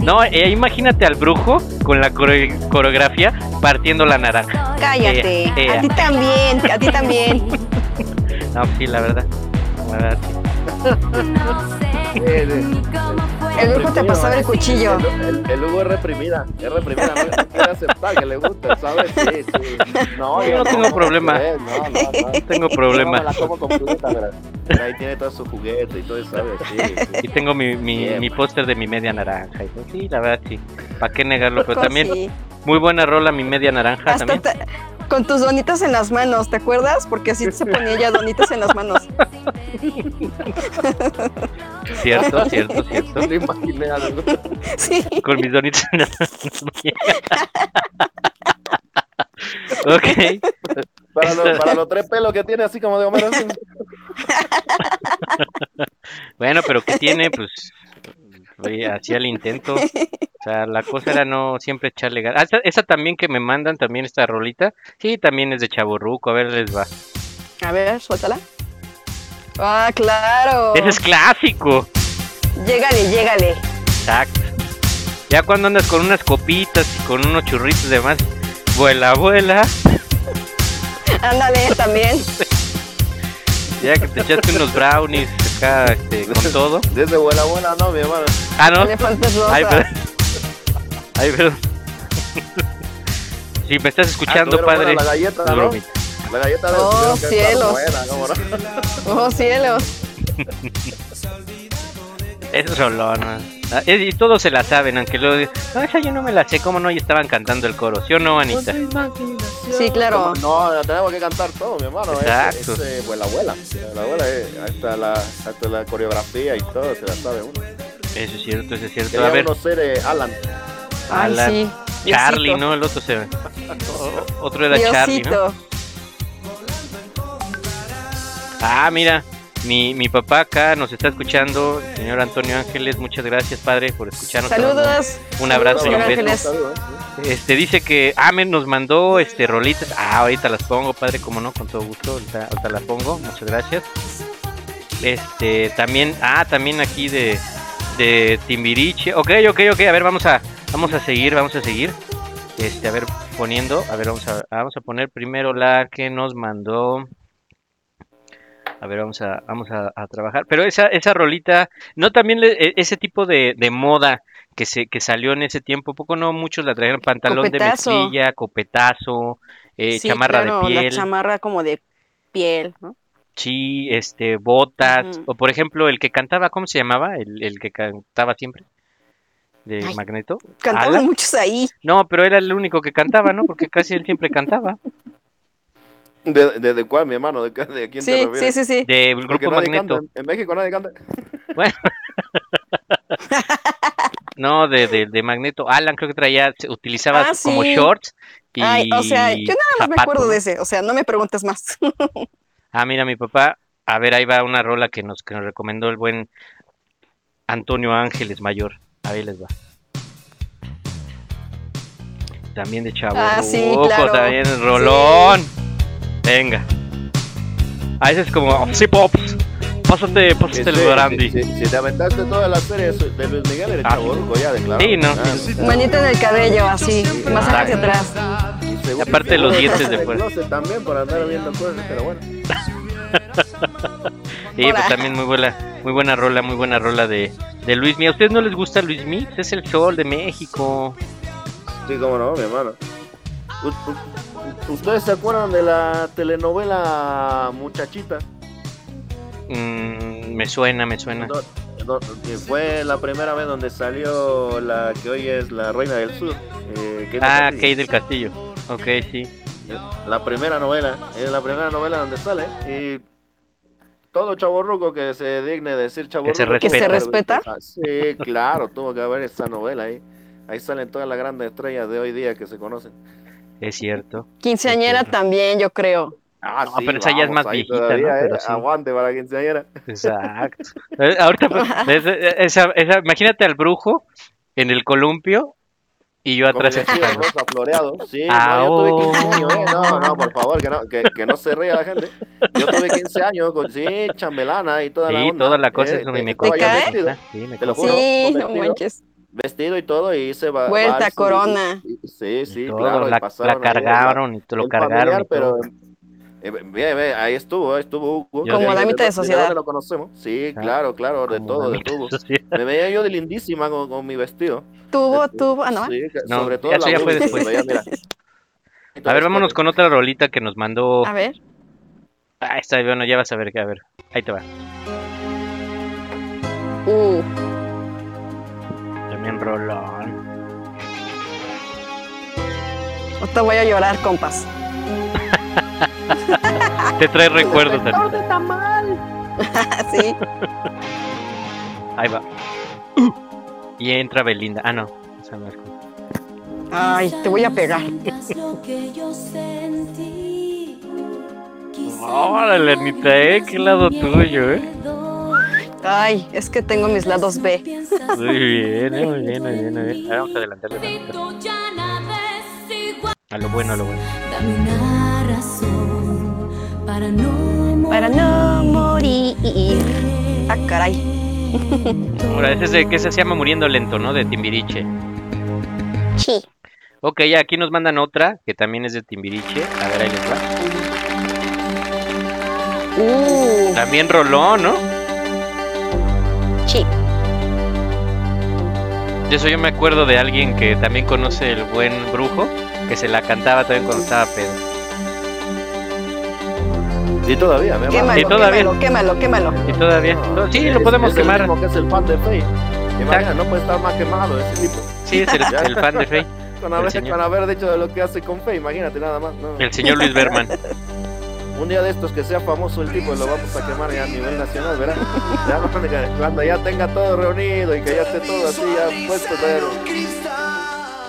No, eh, imagínate al brujo con la core- coreografía partiendo la naranja. Cállate. Eh, eh, A ti también, a ti también. No, sí, la verdad. La verdad, sí. No sé ni cómo fue. El brujo te pasaba el cuchillo. El, el- el Hugo es reprimida, es reprimida, no, no quiere aceptar que le gusta, ¿sabes? Sí, sí. No, Yo no tengo problema. eh, No, no, no. Tengo problema. No, la como completa, pero, pero ahí tiene todo su juguete y todo, ¿sabes? Sí, sí. Y tengo mi, mi, Bien. mi póster de mi media naranja. y todo. Sí, la verdad, sí. ¿Para qué negarlo? Pero Poco también, sí. muy buena rola mi media naranja Hasta también. Con tus donitas en las manos, ¿te acuerdas? Porque así se ponía ella donitas en las manos. Cierto, cierto, cierto. Me lo imaginé algo. Sí. Con mis donitas en las Ok. Para, los, para los tres pelos que tiene así como de Homero. Bueno, pero ¿qué tiene? Pues hacía el intento. O sea, la cosa era no siempre echarle ganas. Ah, esa, esa también que me mandan, también esta rolita. Sí, también es de Chaborruco. A ver, les va. A ver, suéltala. Ah, claro. Ese es clásico. Llégale, llégale. Exacto. Ya cuando andas con unas copitas y con unos churritos de más, vuela, vuela. Ándale, también. Ya que te echaste unos brownies acá este, con todo. Desde buena buena, no, mi hermano. Ah, ¿no? Ay, perdón. Ay, perdón. Si me estás escuchando, Ah, tuvieron padre. la galleta, ¿no? bromita. La galleta de Oh, cielos. buena, ¿cómo no? Oh, cielos. Es rolón. ¿no? Ah, es- Y todos se la saben, aunque luego no, esa yo no me la sé, ¿cómo no? Y estaban cantando el coro, ¿sí o no, Anita? Sí, claro. No, la tenemos que cantar todo, mi hermano. Es- Exacto. Es, eh, pues la abuela. La abuela, eh, hasta, la, hasta la coreografía y todo se la sabe uno. Eso es cierto, eso es cierto. Quería A ver, ser eh, Alan. Ay, Alan. sí. Charlie, Diosito. ¿no? El otro se... o- Otro era Charlie, ¿no? Diosito. Ah, mira, mi, mi papá acá nos está escuchando, señor Antonio Ángeles, muchas gracias, padre, por escucharnos. Saludos. Un abrazo y un beso. Ángeles. Saludos. Este dice que ah, me nos mandó este rolitas. Ah, ahorita las pongo, padre, como no, con todo gusto. Ahorita, ahorita las pongo. Muchas gracias. Este, también, ah, también aquí de de Timbiriche. Ok, ok, ok. A ver, vamos a vamos a seguir, vamos a seguir. Este, a ver, poniendo, a ver, vamos a, vamos a poner primero la que nos mandó. A ver, vamos a, vamos a, a trabajar. Pero esa, esa rolita, no también le- e- ese tipo de, de moda que se, que salió en ese tiempo, poco no muchos la trajeron pantalón Copetazo. de mezclilla, copetazo, eh, Sí, chamarra claro, de La piel, chamarra como de piel, ¿no? sí, este, botas, o por ejemplo el que cantaba, ¿cómo se llamaba? El, el que cantaba siempre de Ay, Magneto. Cantaban muchos ahí. No, pero era el único que cantaba, ¿no? Porque casi él siempre cantaba. ¿De, de, de cuál, mi hermano? ¿De, de quién te Sí, refieres? sí, sí, sí. Del grupo nadie Magneto. canta. En México nadie canta. Bueno. no, de, de, de Magneto. Alan creo que traía, utilizaba Ah, como sí. shorts y Ay, o sea, yo nada más me acuerdo ¿no? de ese, o sea, no me preguntes más. Ah, mira, mi papá, a ver, ahí va una rola que nos, que nos recomendó el buen Antonio Ángeles Mayor. Ahí les va. También de Chavo Ah, sí, claro. también Rolón. Venga. Ah, ese es como, sí, Pops. Pásate, pásate el Sí, brandy. Si, si- si te aventaste toda la serie de Luis Miguel, eres Ah, ya, de claro. Sí, no. Ah, Manita en el cabello, así, más hacia atrás. y aparte los dientes de fuera. también por andar viendo cosas, pero bueno. Sí, pues también muy buena, muy buena rola, muy buena rola de, de Luis Mí. ¿A ustedes no les gusta Luis Mí? Es el sol de México. Sí, cómo no, mi hermano. ¿Ustedes se acuerdan de la telenovela Muchachita? Mm, me suena, me suena. No, no, que fue la primera vez donde salió la que hoy es la Reina del Sur. eh, Kate Ah. Kate del Castillo. Ok, sí. La primera novela, es la primera novela donde sale. Y todo chaborruco que se digne decir chaborruco. se ¿Que se respeta. respeta? Sí, claro, tuvo que haber esa novela ahí. Ahí salen todas las grandes estrellas de hoy día que se conocen. Es cierto. Quinceañera Entiendo. también, yo creo. Ah, No, pero esa ya es más viejita, todavía, ¿no? Pero eh, sí. Aguante para quinceañera. Exacto. Eh, Ahorita, pues, esa, esa- esa- imagínate al brujo en el columpio y yo atrás escuchando. rosa floreado. Sí, Ah, no, yo tuve oh. 15 años, eh. No, no, por favor, que no, que, que no se ría la gente. Yo tuve 15 años, con, sí, chambelana y toda la Sí, onda. toda la cosa eh, es me, me vestido, Sí, me Te lo juro, Sí, no manches. Vestido y todo y hice va- Vuelta, y- corona. y- y- sí, sí, Y todo, claro. y la, pasaron la ahí, cargaron y te lo cargaron. familiar, y todo. pero eh, ve, ve, ahí estuvo, ahí estuvo Hugo. Yo Como sé. damita de ¿De sociedad. lo conocemos? Sí, Ah, claro, claro, de todo, de sociedad. Me veía yo de lindísima con, con mi vestido. Tuvo, tuvo, ah, no. Sí, No, sobre todo eso la ya fue Willy, después. cuando ya, mira. A ver, vámonos con otra rolita que nos mandó. A ver. Ah, está bueno, ya vas a ver, que a ver. Ahí te va. Uh, También rolón. no te voy a llorar, compas. Te trae recuerdos. Anita. sí. Ahí va. Y entra Belinda. Ah, no. Esa no es como- Ay, te voy a pegar. Órale, Anita, ¿eh? Qué lado tuyo, ¿eh? Ay, es que tengo mis lados B. Muy bien, eh, muy bien, muy bien, muy bien. Ahora vamos a adelantarle. A lo bueno, a lo bueno. Dame una razón para no Para no morir. Ah, caray. Ahora, ese es de que se llama Muriendo Lento, ¿no? De Timbiriche. Sí. Ok, ya aquí nos mandan otra que también es de Timbiriche. A ver, ahí les va. Uh, También rolón, ¿no? De eso yo me acuerdo de alguien que también conoce el buen brujo, que se la cantaba también cuando estaba pedo. Sí, todavía, hermano. Quémalo, Sí, todavía. quémalo, quémalo, quémalo. Y todavía. No, Sí, es- lo podemos es el quemar. mismo que es el fan de Faye. Imagina, no puede estar más quemado ese tipo. Sí, es el, el fan de Faye. Con El haber, señor. con haber dicho de lo que hace con Faye, imagínate nada más. no. El señor Luis Berman. Un día de estos que sea famoso el tipo, lo vamos a quemar ya a nivel nacional, ¿verdad? Ya no, cuando ya tenga todo reunido y que ya esté todo así, ya puesto de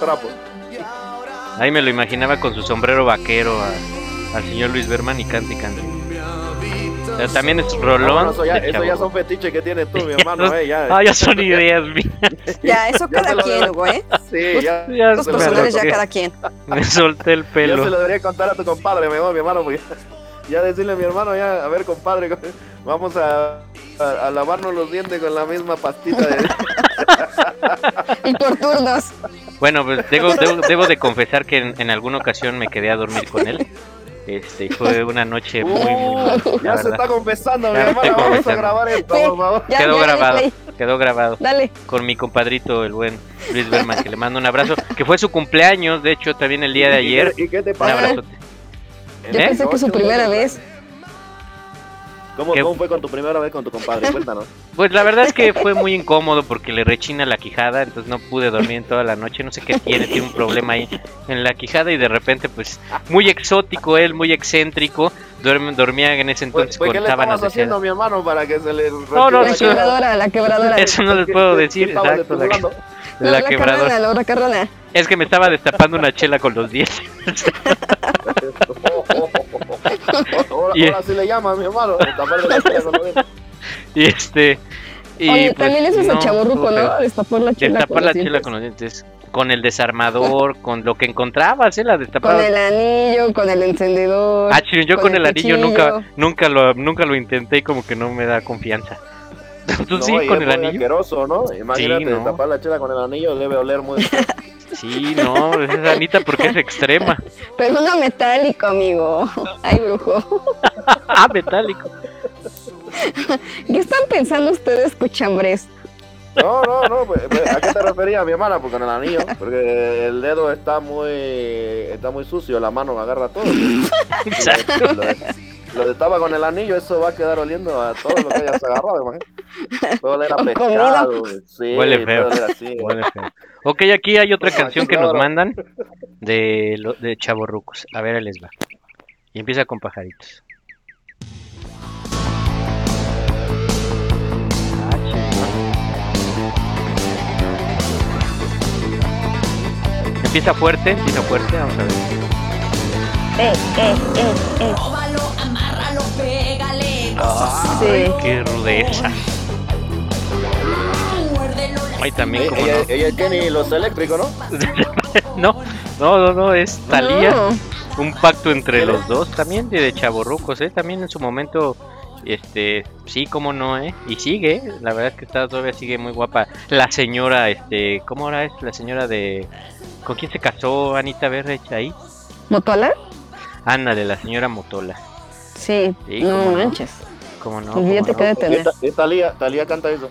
trapo. Ahí me lo imaginaba con su sombrero vaquero a- al señor Luis Berman y cante y cante. O sea, también es rolón. no, eso, ya, eso son fetiches que tienes tú, mi hermano, eh, ya. Ah, ya son ideas mías. Ya, eso cada se quien, ¿eh? Sí, ya. Ya Los se me personales ya cada quien. Me solté el Ya se pelo. lo debería contar a tu compadre, mi hermano, porque ya decirle a mi hermano, ya, a ver, compadre, vamos a a, a lavarnos los dientes con la misma pastita de... Y por turnos. Bueno, pues debo, debo, debo de confesar que en, en alguna ocasión me quedé a dormir con él. Este, fue una noche muy, muy Uh, ya se está confesando, mi hermano. Vamos a confesando. grabar esto, Sí, por favor. ya, quedó ya, grabado, quedó grabado. Dale. Con mi compadrito, el buen Luis Berman, que le mando un abrazo. Que fue su cumpleaños, de hecho, también el día de ayer. ¿Y qué te Un pasa? abrazote. Yo ¿Eh? pensé que su primera vez. ¿Cómo, ¿Qué? ¿Cómo fue con tu primera vez con tu compadre? Cuéntanos. Pues la verdad es que fue muy incómodo porque le rechina la quijada, entonces no pude dormir en toda la noche, no sé qué tiene, tiene un problema ahí en la quijada y de repente pues muy exótico él, muy excéntrico, duerme, dormía en ese Pues, entonces pues, ¿Qué con sábanas de haciendo, mi hermano, para que se le... No, no, La eso- quebradora, la quebradora. Eso no les puedo ¿Qué- decir, exacto, la? No, la la quebradora. carrana, la otra carrana. Es que me estaba destapando una chela con los dientes. Ahora, Y- ahora sí le llamas, mi hermano. Con dientes. y este y Oye, pues, también eso es no, el chaburruco, estuvo ¿no? Destapar la chela. Destapar con la los chela dientes. con los dientes, con el desarmador, con lo que encontrabas, eh, la Con destapaba. el anillo, con el encendedor. Ah, chino, yo con, el anillo cuchillo. nunca, nunca lo, nunca lo intenté y como que no me da confianza. ¿Tú No, sí y con es el muy anillo? asqueroso, ¿no? Imagínate, Sí, no. tapar la chela con el anillo debe oler muy... Sí, no, es Anita porque es extrema. Pero uno metálico, amigo. Ay, brujo. ah, metálico. ¿Qué están pensando ustedes, cuchambres? No, no, no, pues, pues, ¿a qué te referías, mi hermana? Porque con el anillo, porque el dedo está muy está muy sucio, la mano agarra todo. Exacto. Lo, lo destapa con el anillo, eso va a quedar oliendo a todo lo que hayas agarrado, imagínate. Todo era O pescado, sí, Huele feo. todo era así. Huele feo. Ok, aquí hay otra canción que nos mandan de, lo- de Chavorrucos. A ver, ahí les va. Y empieza con pajaritos. Empieza fuerte, empieza fuerte, vamos a ver. Eh, eh, eh, eh. Róbalo, amárralo, pégale. Ay, qué rudeza. Ay, también Eh, como ella, no. ella tiene los eléctricos, ¿no? no, no, no, no, es Talía. No. Un pacto entre los dos, también de, de chavorrucos, ¿eh? También en su momento, este, sí, cómo no, ¿eh? Y sigue, ¿eh? la verdad es que está, todavía sigue muy guapa. La señora, este, ¿cómo ahora es? La señora de... ¿Con quién se casó Anita Verde ahí? ¿Motola? Ándale, la señora Motola. Sí, Sí, no cómo no. manches. ¿Cómo no? Olvídate ¿Cómo que no? de tener. Esta- esta Talía, Talía canta eso.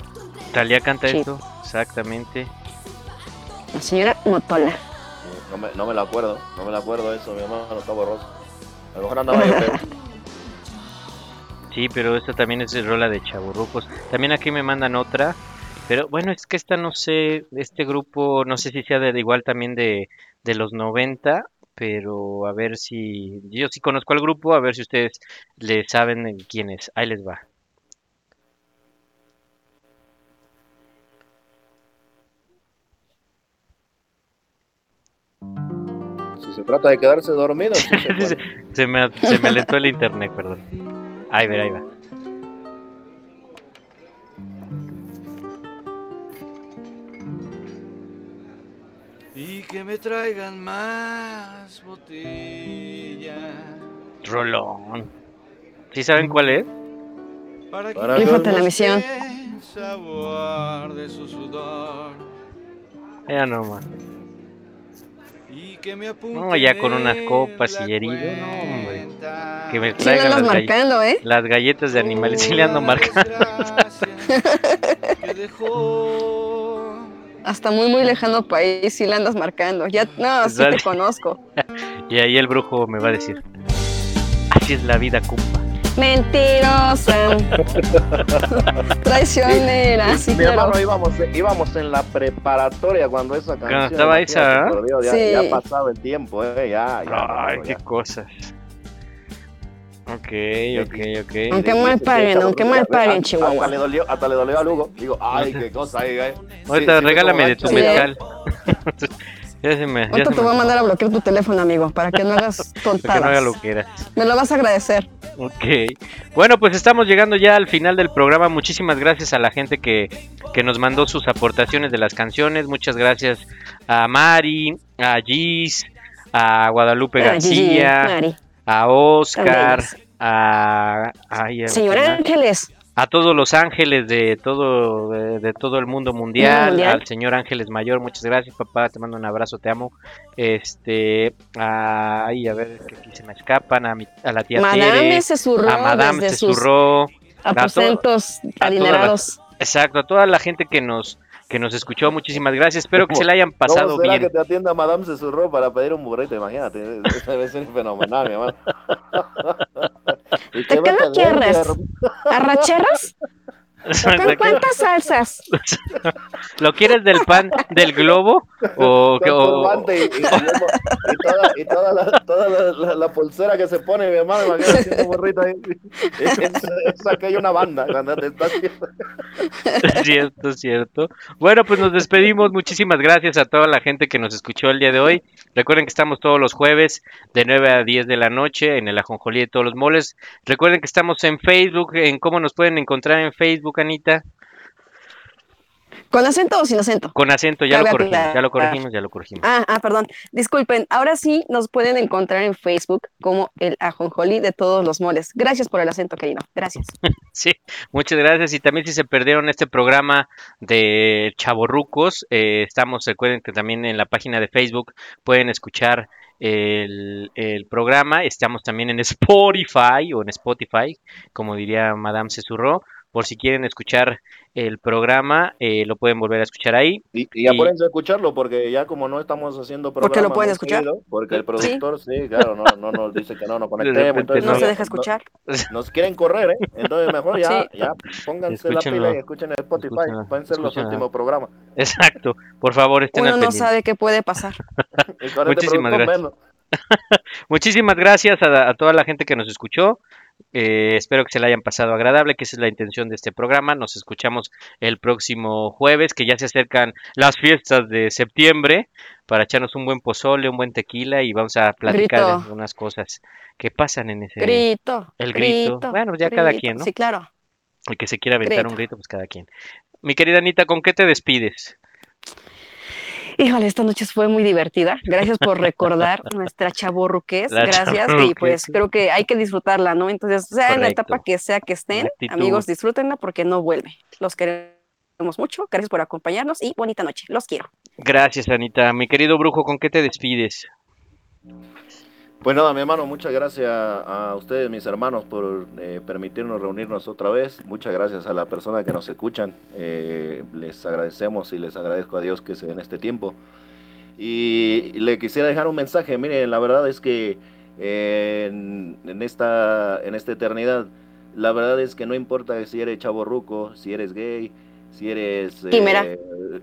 Talía canta Sí. esto, exactamente. La señora Motola. No me, no me la acuerdo, no me la acuerdo eso, mi hermano está borroso. A lo mejor andaba yo. Sí, pero esta también es de rola de chaburrucos. También aquí me mandan otra. Pero bueno, es que esta no sé, este grupo, no sé si sea de igual también de, de los 90, pero a ver si, yo sí conozco al grupo, a ver si ustedes le saben en quién es. Ahí les va. Se trata de quedarse dormido, sí se me, se me alentó el internet, perdón. Ahí ver, ahí va. Y que me traigan más botellas. Rolón. ¿Sí saben cuál es? Para que Para Rífate la misión. esté sabor de su sudor. Ya no más. Que me No, ya con unas copas y herido, no, hombre. Que me traigan andas las, marcando, ¿eh? las galletas de animales. Sí le ando marcando. dejó. Hasta muy, muy lejano país, sí la andas marcando. Ya, no, sí te conozco. Y ahí el brujo me va a decir, así es la vida, compa. Mentirosa. Traicionera, sí, Mi claro. hermano íbamos, íbamos en la preparatoria cuando esa canción. estaba ¿eh? ya, Sí. ya ha pasado el tiempo, eh, ya, ya. Ay, qué cosas. Ok, ok, ok. Aunque mal paguen, aunque mal paguen, Hasta Chihuahua. le dolió, hasta le dolió a Lugo. Digo, ay, qué cosa, eh, eh. Sí, Ahorita regálame de tu mezcal. ya se me... Ya Ahorita se te me... voy a mandar a bloquear tu teléfono, amigo, para que no hagas Para que no haga tontadas. lo que. Me lo vas a agradecer. Ok. Bueno, pues estamos llegando ya al final del programa. Muchísimas gracias a la gente que, que nos mandó sus aportaciones de las canciones. Muchas gracias a Mari, a Gis, a Guadalupe García, a Oscar, a... ay, a- Señor. Ángeles. A todos los ángeles de todo de, de todo el mundo mundial, mundial. al señor Ángeles Mayor, muchas gracias papá, te mando un abrazo, te amo. Este, a, ay, a ver, que aquí se me escapan, a, mi- a la tía Madame Tere, se zurró a Madame desde se sus zurró, a to- aposentos a la- adinerados. exacto, a toda la gente que nos que nos escuchó, muchísimas gracias, espero que se la hayan ¿Cómo pasado será bien. que te atienda Madame Cesurro para pedir un burrito? Imagínate, debe ser fenomenal, mi hermano. ¿Y ¿De qué lo tener, quieres? ¿Arracheras? ¿Con cuántas salsas? ¿Lo quieres del pan del globo o, Con o- y, y- toda, y toda la, toda la, la- la pulsera que se pone, mi hermano, imagínate haciendo un burrito ahí. Es, es aquella una banda cierto, cierto. Bueno, pues nos despedimos. Muchísimas gracias a toda la gente que nos escuchó el día de hoy. Recuerden que estamos todos los jueves de 9 a 10 de la noche en el Ajonjolí de todos los moles. Recuerden que estamos en Facebook, en cómo nos pueden encontrar en Facebook, Anita. ¿Con acento o sin acento? Con acento, ya lo corregimos, ya lo corregimos, ya lo corregimos. Ah, ah, perdón. Disculpen. Ahora sí nos pueden encontrar en Facebook como el ajonjolí de todos los moles. Gracias por el acento, querido. Gracias. Sí, muchas gracias. Y también si se perdieron este programa de Chavorrucos, eh, estamos, recuerden que también en la página de Facebook pueden escuchar el, el programa. Estamos también en Spotify o en Spotify, como diría Madame Cesurro. Por si quieren escuchar el programa, eh, lo pueden volver a escuchar ahí. Y, y apúrense a escucharlo porque ya como no estamos haciendo programa Porque lo pueden escuchar. seguido, porque el productor, sí, claro, no, no nos dice que no nos conectemos. entonces No no. se deja escuchar. Nos quieren correr, ¿eh? Entonces mejor ya, Sí. ya pónganse la pila y escuchen el Spotify. Escúchenlo, Pueden ser los escúchenlo. últimos programas. Exacto, por favor, estén Uno al no pendiente. sabe qué puede pasar. Este Muchísimas gracias. menos. Muchísimas gracias a, a toda la gente que nos escuchó. Eh, espero que se la hayan pasado agradable, que esa es la intención de este programa. Nos escuchamos el próximo jueves, que ya se acercan las fiestas de septiembre, para echarnos un buen pozole, un buen tequila y vamos a platicar Grito. de algunas cosas que pasan en ese... Grito. el grito. Bueno, ya cada quien, ¿no? Sí, claro. El que se quiera aventar un grito, pues cada quien. Mi querida Anita, ¿con qué te despides? Híjole, esta noche fue muy divertida. Gracias por recordar nuestra chaborruqués. Gracias. Y pues creo que hay que disfrutarla, ¿no? Entonces, sea en la etapa que sea que estén, amigos, disfrútenla porque no vuelve. Los queremos mucho. Gracias por acompañarnos y bonita noche. Los quiero. Gracias, Anita. Mi querido brujo, ¿con qué te despides? Pues nada, mi hermano, muchas gracias a ustedes, mis hermanos, por eh, permitirnos reunirnos otra vez. Muchas gracias a la persona que nos escuchan. Eh, les agradecemos y les agradezco a Dios que se den este tiempo. Y le quisiera dejar un mensaje. Miren, la verdad es que en, esta, en esta eternidad, la verdad es que no importa si eres chaborruco, si eres gay, si eres... eh, Quimera.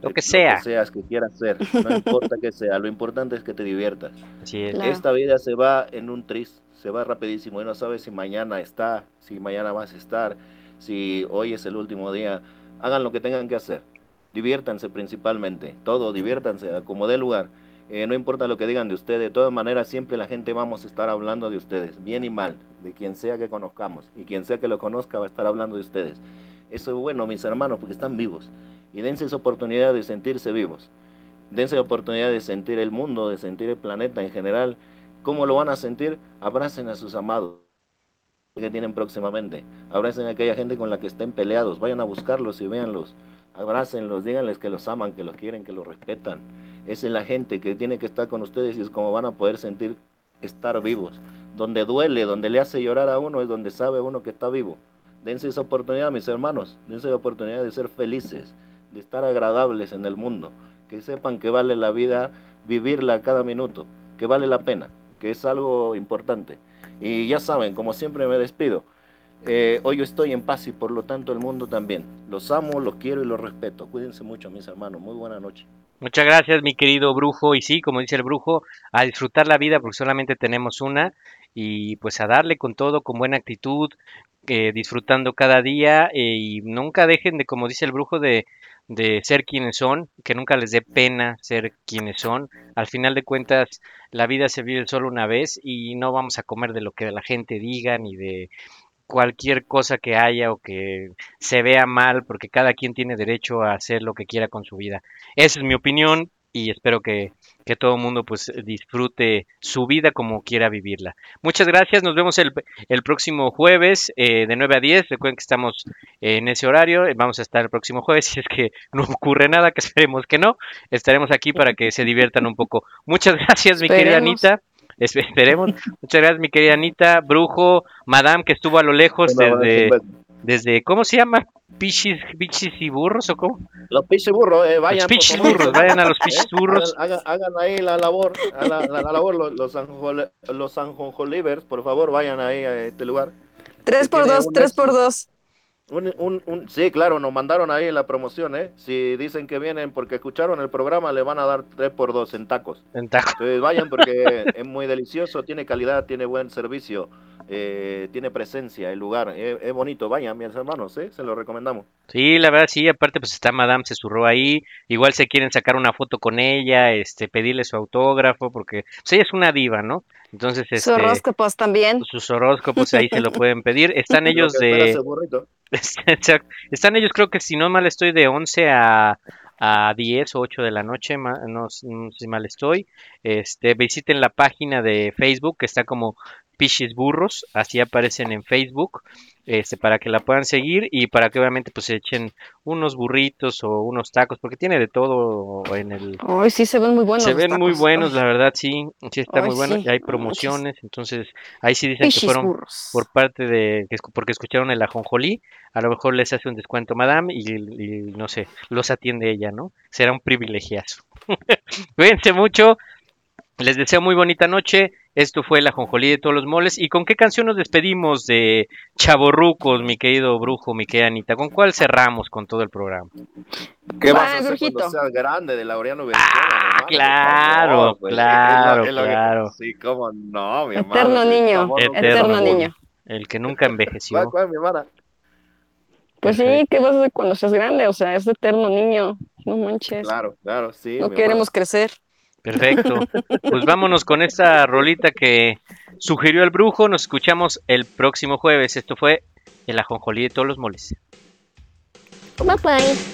Lo que sea. Lo que seas que quieras ser. No importa que sea. Lo importante es que te diviertas. Así es. Claro. Esta vida se va en un tris, se va rapidísimo y no sabes si mañana está, si mañana vas a estar, si hoy es el último día. Hagan lo que tengan que hacer. Diviértanse principalmente, todo, diviértanse, como dé lugar. Eh, no importa lo que digan de ustedes, de todas maneras siempre la gente vamos a estar hablando de ustedes, bien y mal, de quien sea que conozcamos. Y quien sea que lo conozca va a estar hablando de ustedes. Eso es bueno, mis hermanos, porque están vivos. Y dense esa oportunidad de sentirse vivos. Dense la oportunidad de sentir el mundo, de sentir el planeta en general. ¿Cómo lo van a sentir? Abracen a sus amados que tienen próximamente. Abracen a aquella gente con la que estén peleados. Vayan a buscarlos y véanlos. Abrácenlos, díganles que los aman, que los quieren, que los respetan. Esa es la gente que tiene que estar con ustedes y es como van a poder sentir estar vivos. Donde duele, donde le hace llorar a uno es donde sabe uno que está vivo. Dense esa oportunidad, mis hermanos. Dense la oportunidad de ser felices, de estar agradables en el mundo. Que sepan que vale la vida vivirla cada minuto, que vale la pena, que es algo importante. Y ya saben, como siempre me despido. Eh, hoy yo estoy en paz y por lo tanto el mundo también. Los amo, los quiero y los respeto. Cuídense mucho, mis hermanos. Muy buena noche. Muchas gracias, mi querido brujo. Y sí, como dice el brujo, a disfrutar la vida porque solamente tenemos una y pues a darle con todo, con buena actitud, eh, disfrutando cada día eh, y nunca dejen de, como dice el brujo, de, de ser quienes son, que nunca les dé pena ser quienes son. Al final de cuentas, la vida se vive solo una vez y no vamos a comer de lo que la gente diga ni de cualquier cosa que haya o que se vea mal, porque cada quien tiene derecho a hacer lo que quiera con su vida. Esa es mi opinión. Y espero que, que todo el mundo pues disfrute su vida como quiera vivirla. Muchas gracias, nos vemos el, el próximo jueves eh, de 9 a 10, recuerden que estamos en ese horario, eh, vamos a estar el próximo jueves, si es que no ocurre nada, que esperemos que no, estaremos aquí para que se diviertan un poco. Muchas gracias mi querida. Anita. Espe- Esperemos. Muchas gracias, mi querida Anita, Brujo, Madame, que estuvo a lo lejos Bueno, desde, bueno, desde, ¿cómo se llama? Pichis, pichis y burros o cómo? Los pichis burros, eh, vayan. Los pichis burros, vayan a los pichis Eh, burros. Hagan, hagan- hagan ahí la labor, a la, la- la labor, los, los, Sanjonjolivers, por favor, vayan ahí a este lugar. Tres por tiene dos, un tres éxito. por dos. Un, un, un- sí, claro, nos mandaron ahí la promoción, ¿eh? Si dicen que vienen porque escucharon el programa, le van a dar 3 por 2 en tacos. En taco. Entonces vayan porque es muy delicioso, tiene calidad, tiene buen servicio, eh, tiene presencia el lugar, es, es bonito. Vayan, mis hermanos, ¿eh? Se lo recomendamos. Sí, la verdad sí, aparte pues está Madame, se zurró ahí, igual se quieren sacar una foto con ella, este, pedirle su autógrafo, porque pues ella es una diva, ¿no? Entonces, Su este, horóscopos también. sus horóscopos ahí se lo pueden pedir. Están Lo ellos de. Están ellos, creo que si no mal estoy, de 11 a, a 10 o 8 de la noche, no, no sé si mal estoy. Este, visiten la página de Facebook, que está como Pichis Burros, así aparecen en Facebook, este, para que la puedan seguir y para que obviamente pues se echen unos burritos o unos tacos, porque tiene de todo en el... Ay, sí, se ven muy buenos. Se ven muy buenos, la verdad, sí, sí está muy bueno. sí, Y hay promociones, entonces ahí sí dicen que fueron burros. por parte de porque escucharon el ajonjolí, a lo mejor les hace un descuento Madame y, y no sé, los atiende ella, ¿no? Será un privilegiazo. Cuídense mucho. Les deseo muy bonita noche. Esto fue el ajonjolí de todos los moles. ¿Y con qué canción nos despedimos de Chaborrucos, mi querido brujo, mi querida Anita? ¿Con cuál cerramos con todo el programa? ¿Qué Va, vas a hacer Brujito. cuando seas grande de Laureano hermano? Por claro, pues, claro, es lo- es lo que- claro. Sí, cómo no, mi hermano. Eterno niño, Eterno niño. El que nunca envejeció. ¿Cuál, cuál, mi hermana? Pues sí. ¿qué vas a hacer cuando seas grande? O sea, es eterno niño. No manches. Claro, claro, sí. no queremos crecer. Perfecto. Pues vámonos con esta rolita que sugirió el brujo. Nos escuchamos el próximo jueves. Esto fue el ajonjolí de todos los moles. Bye.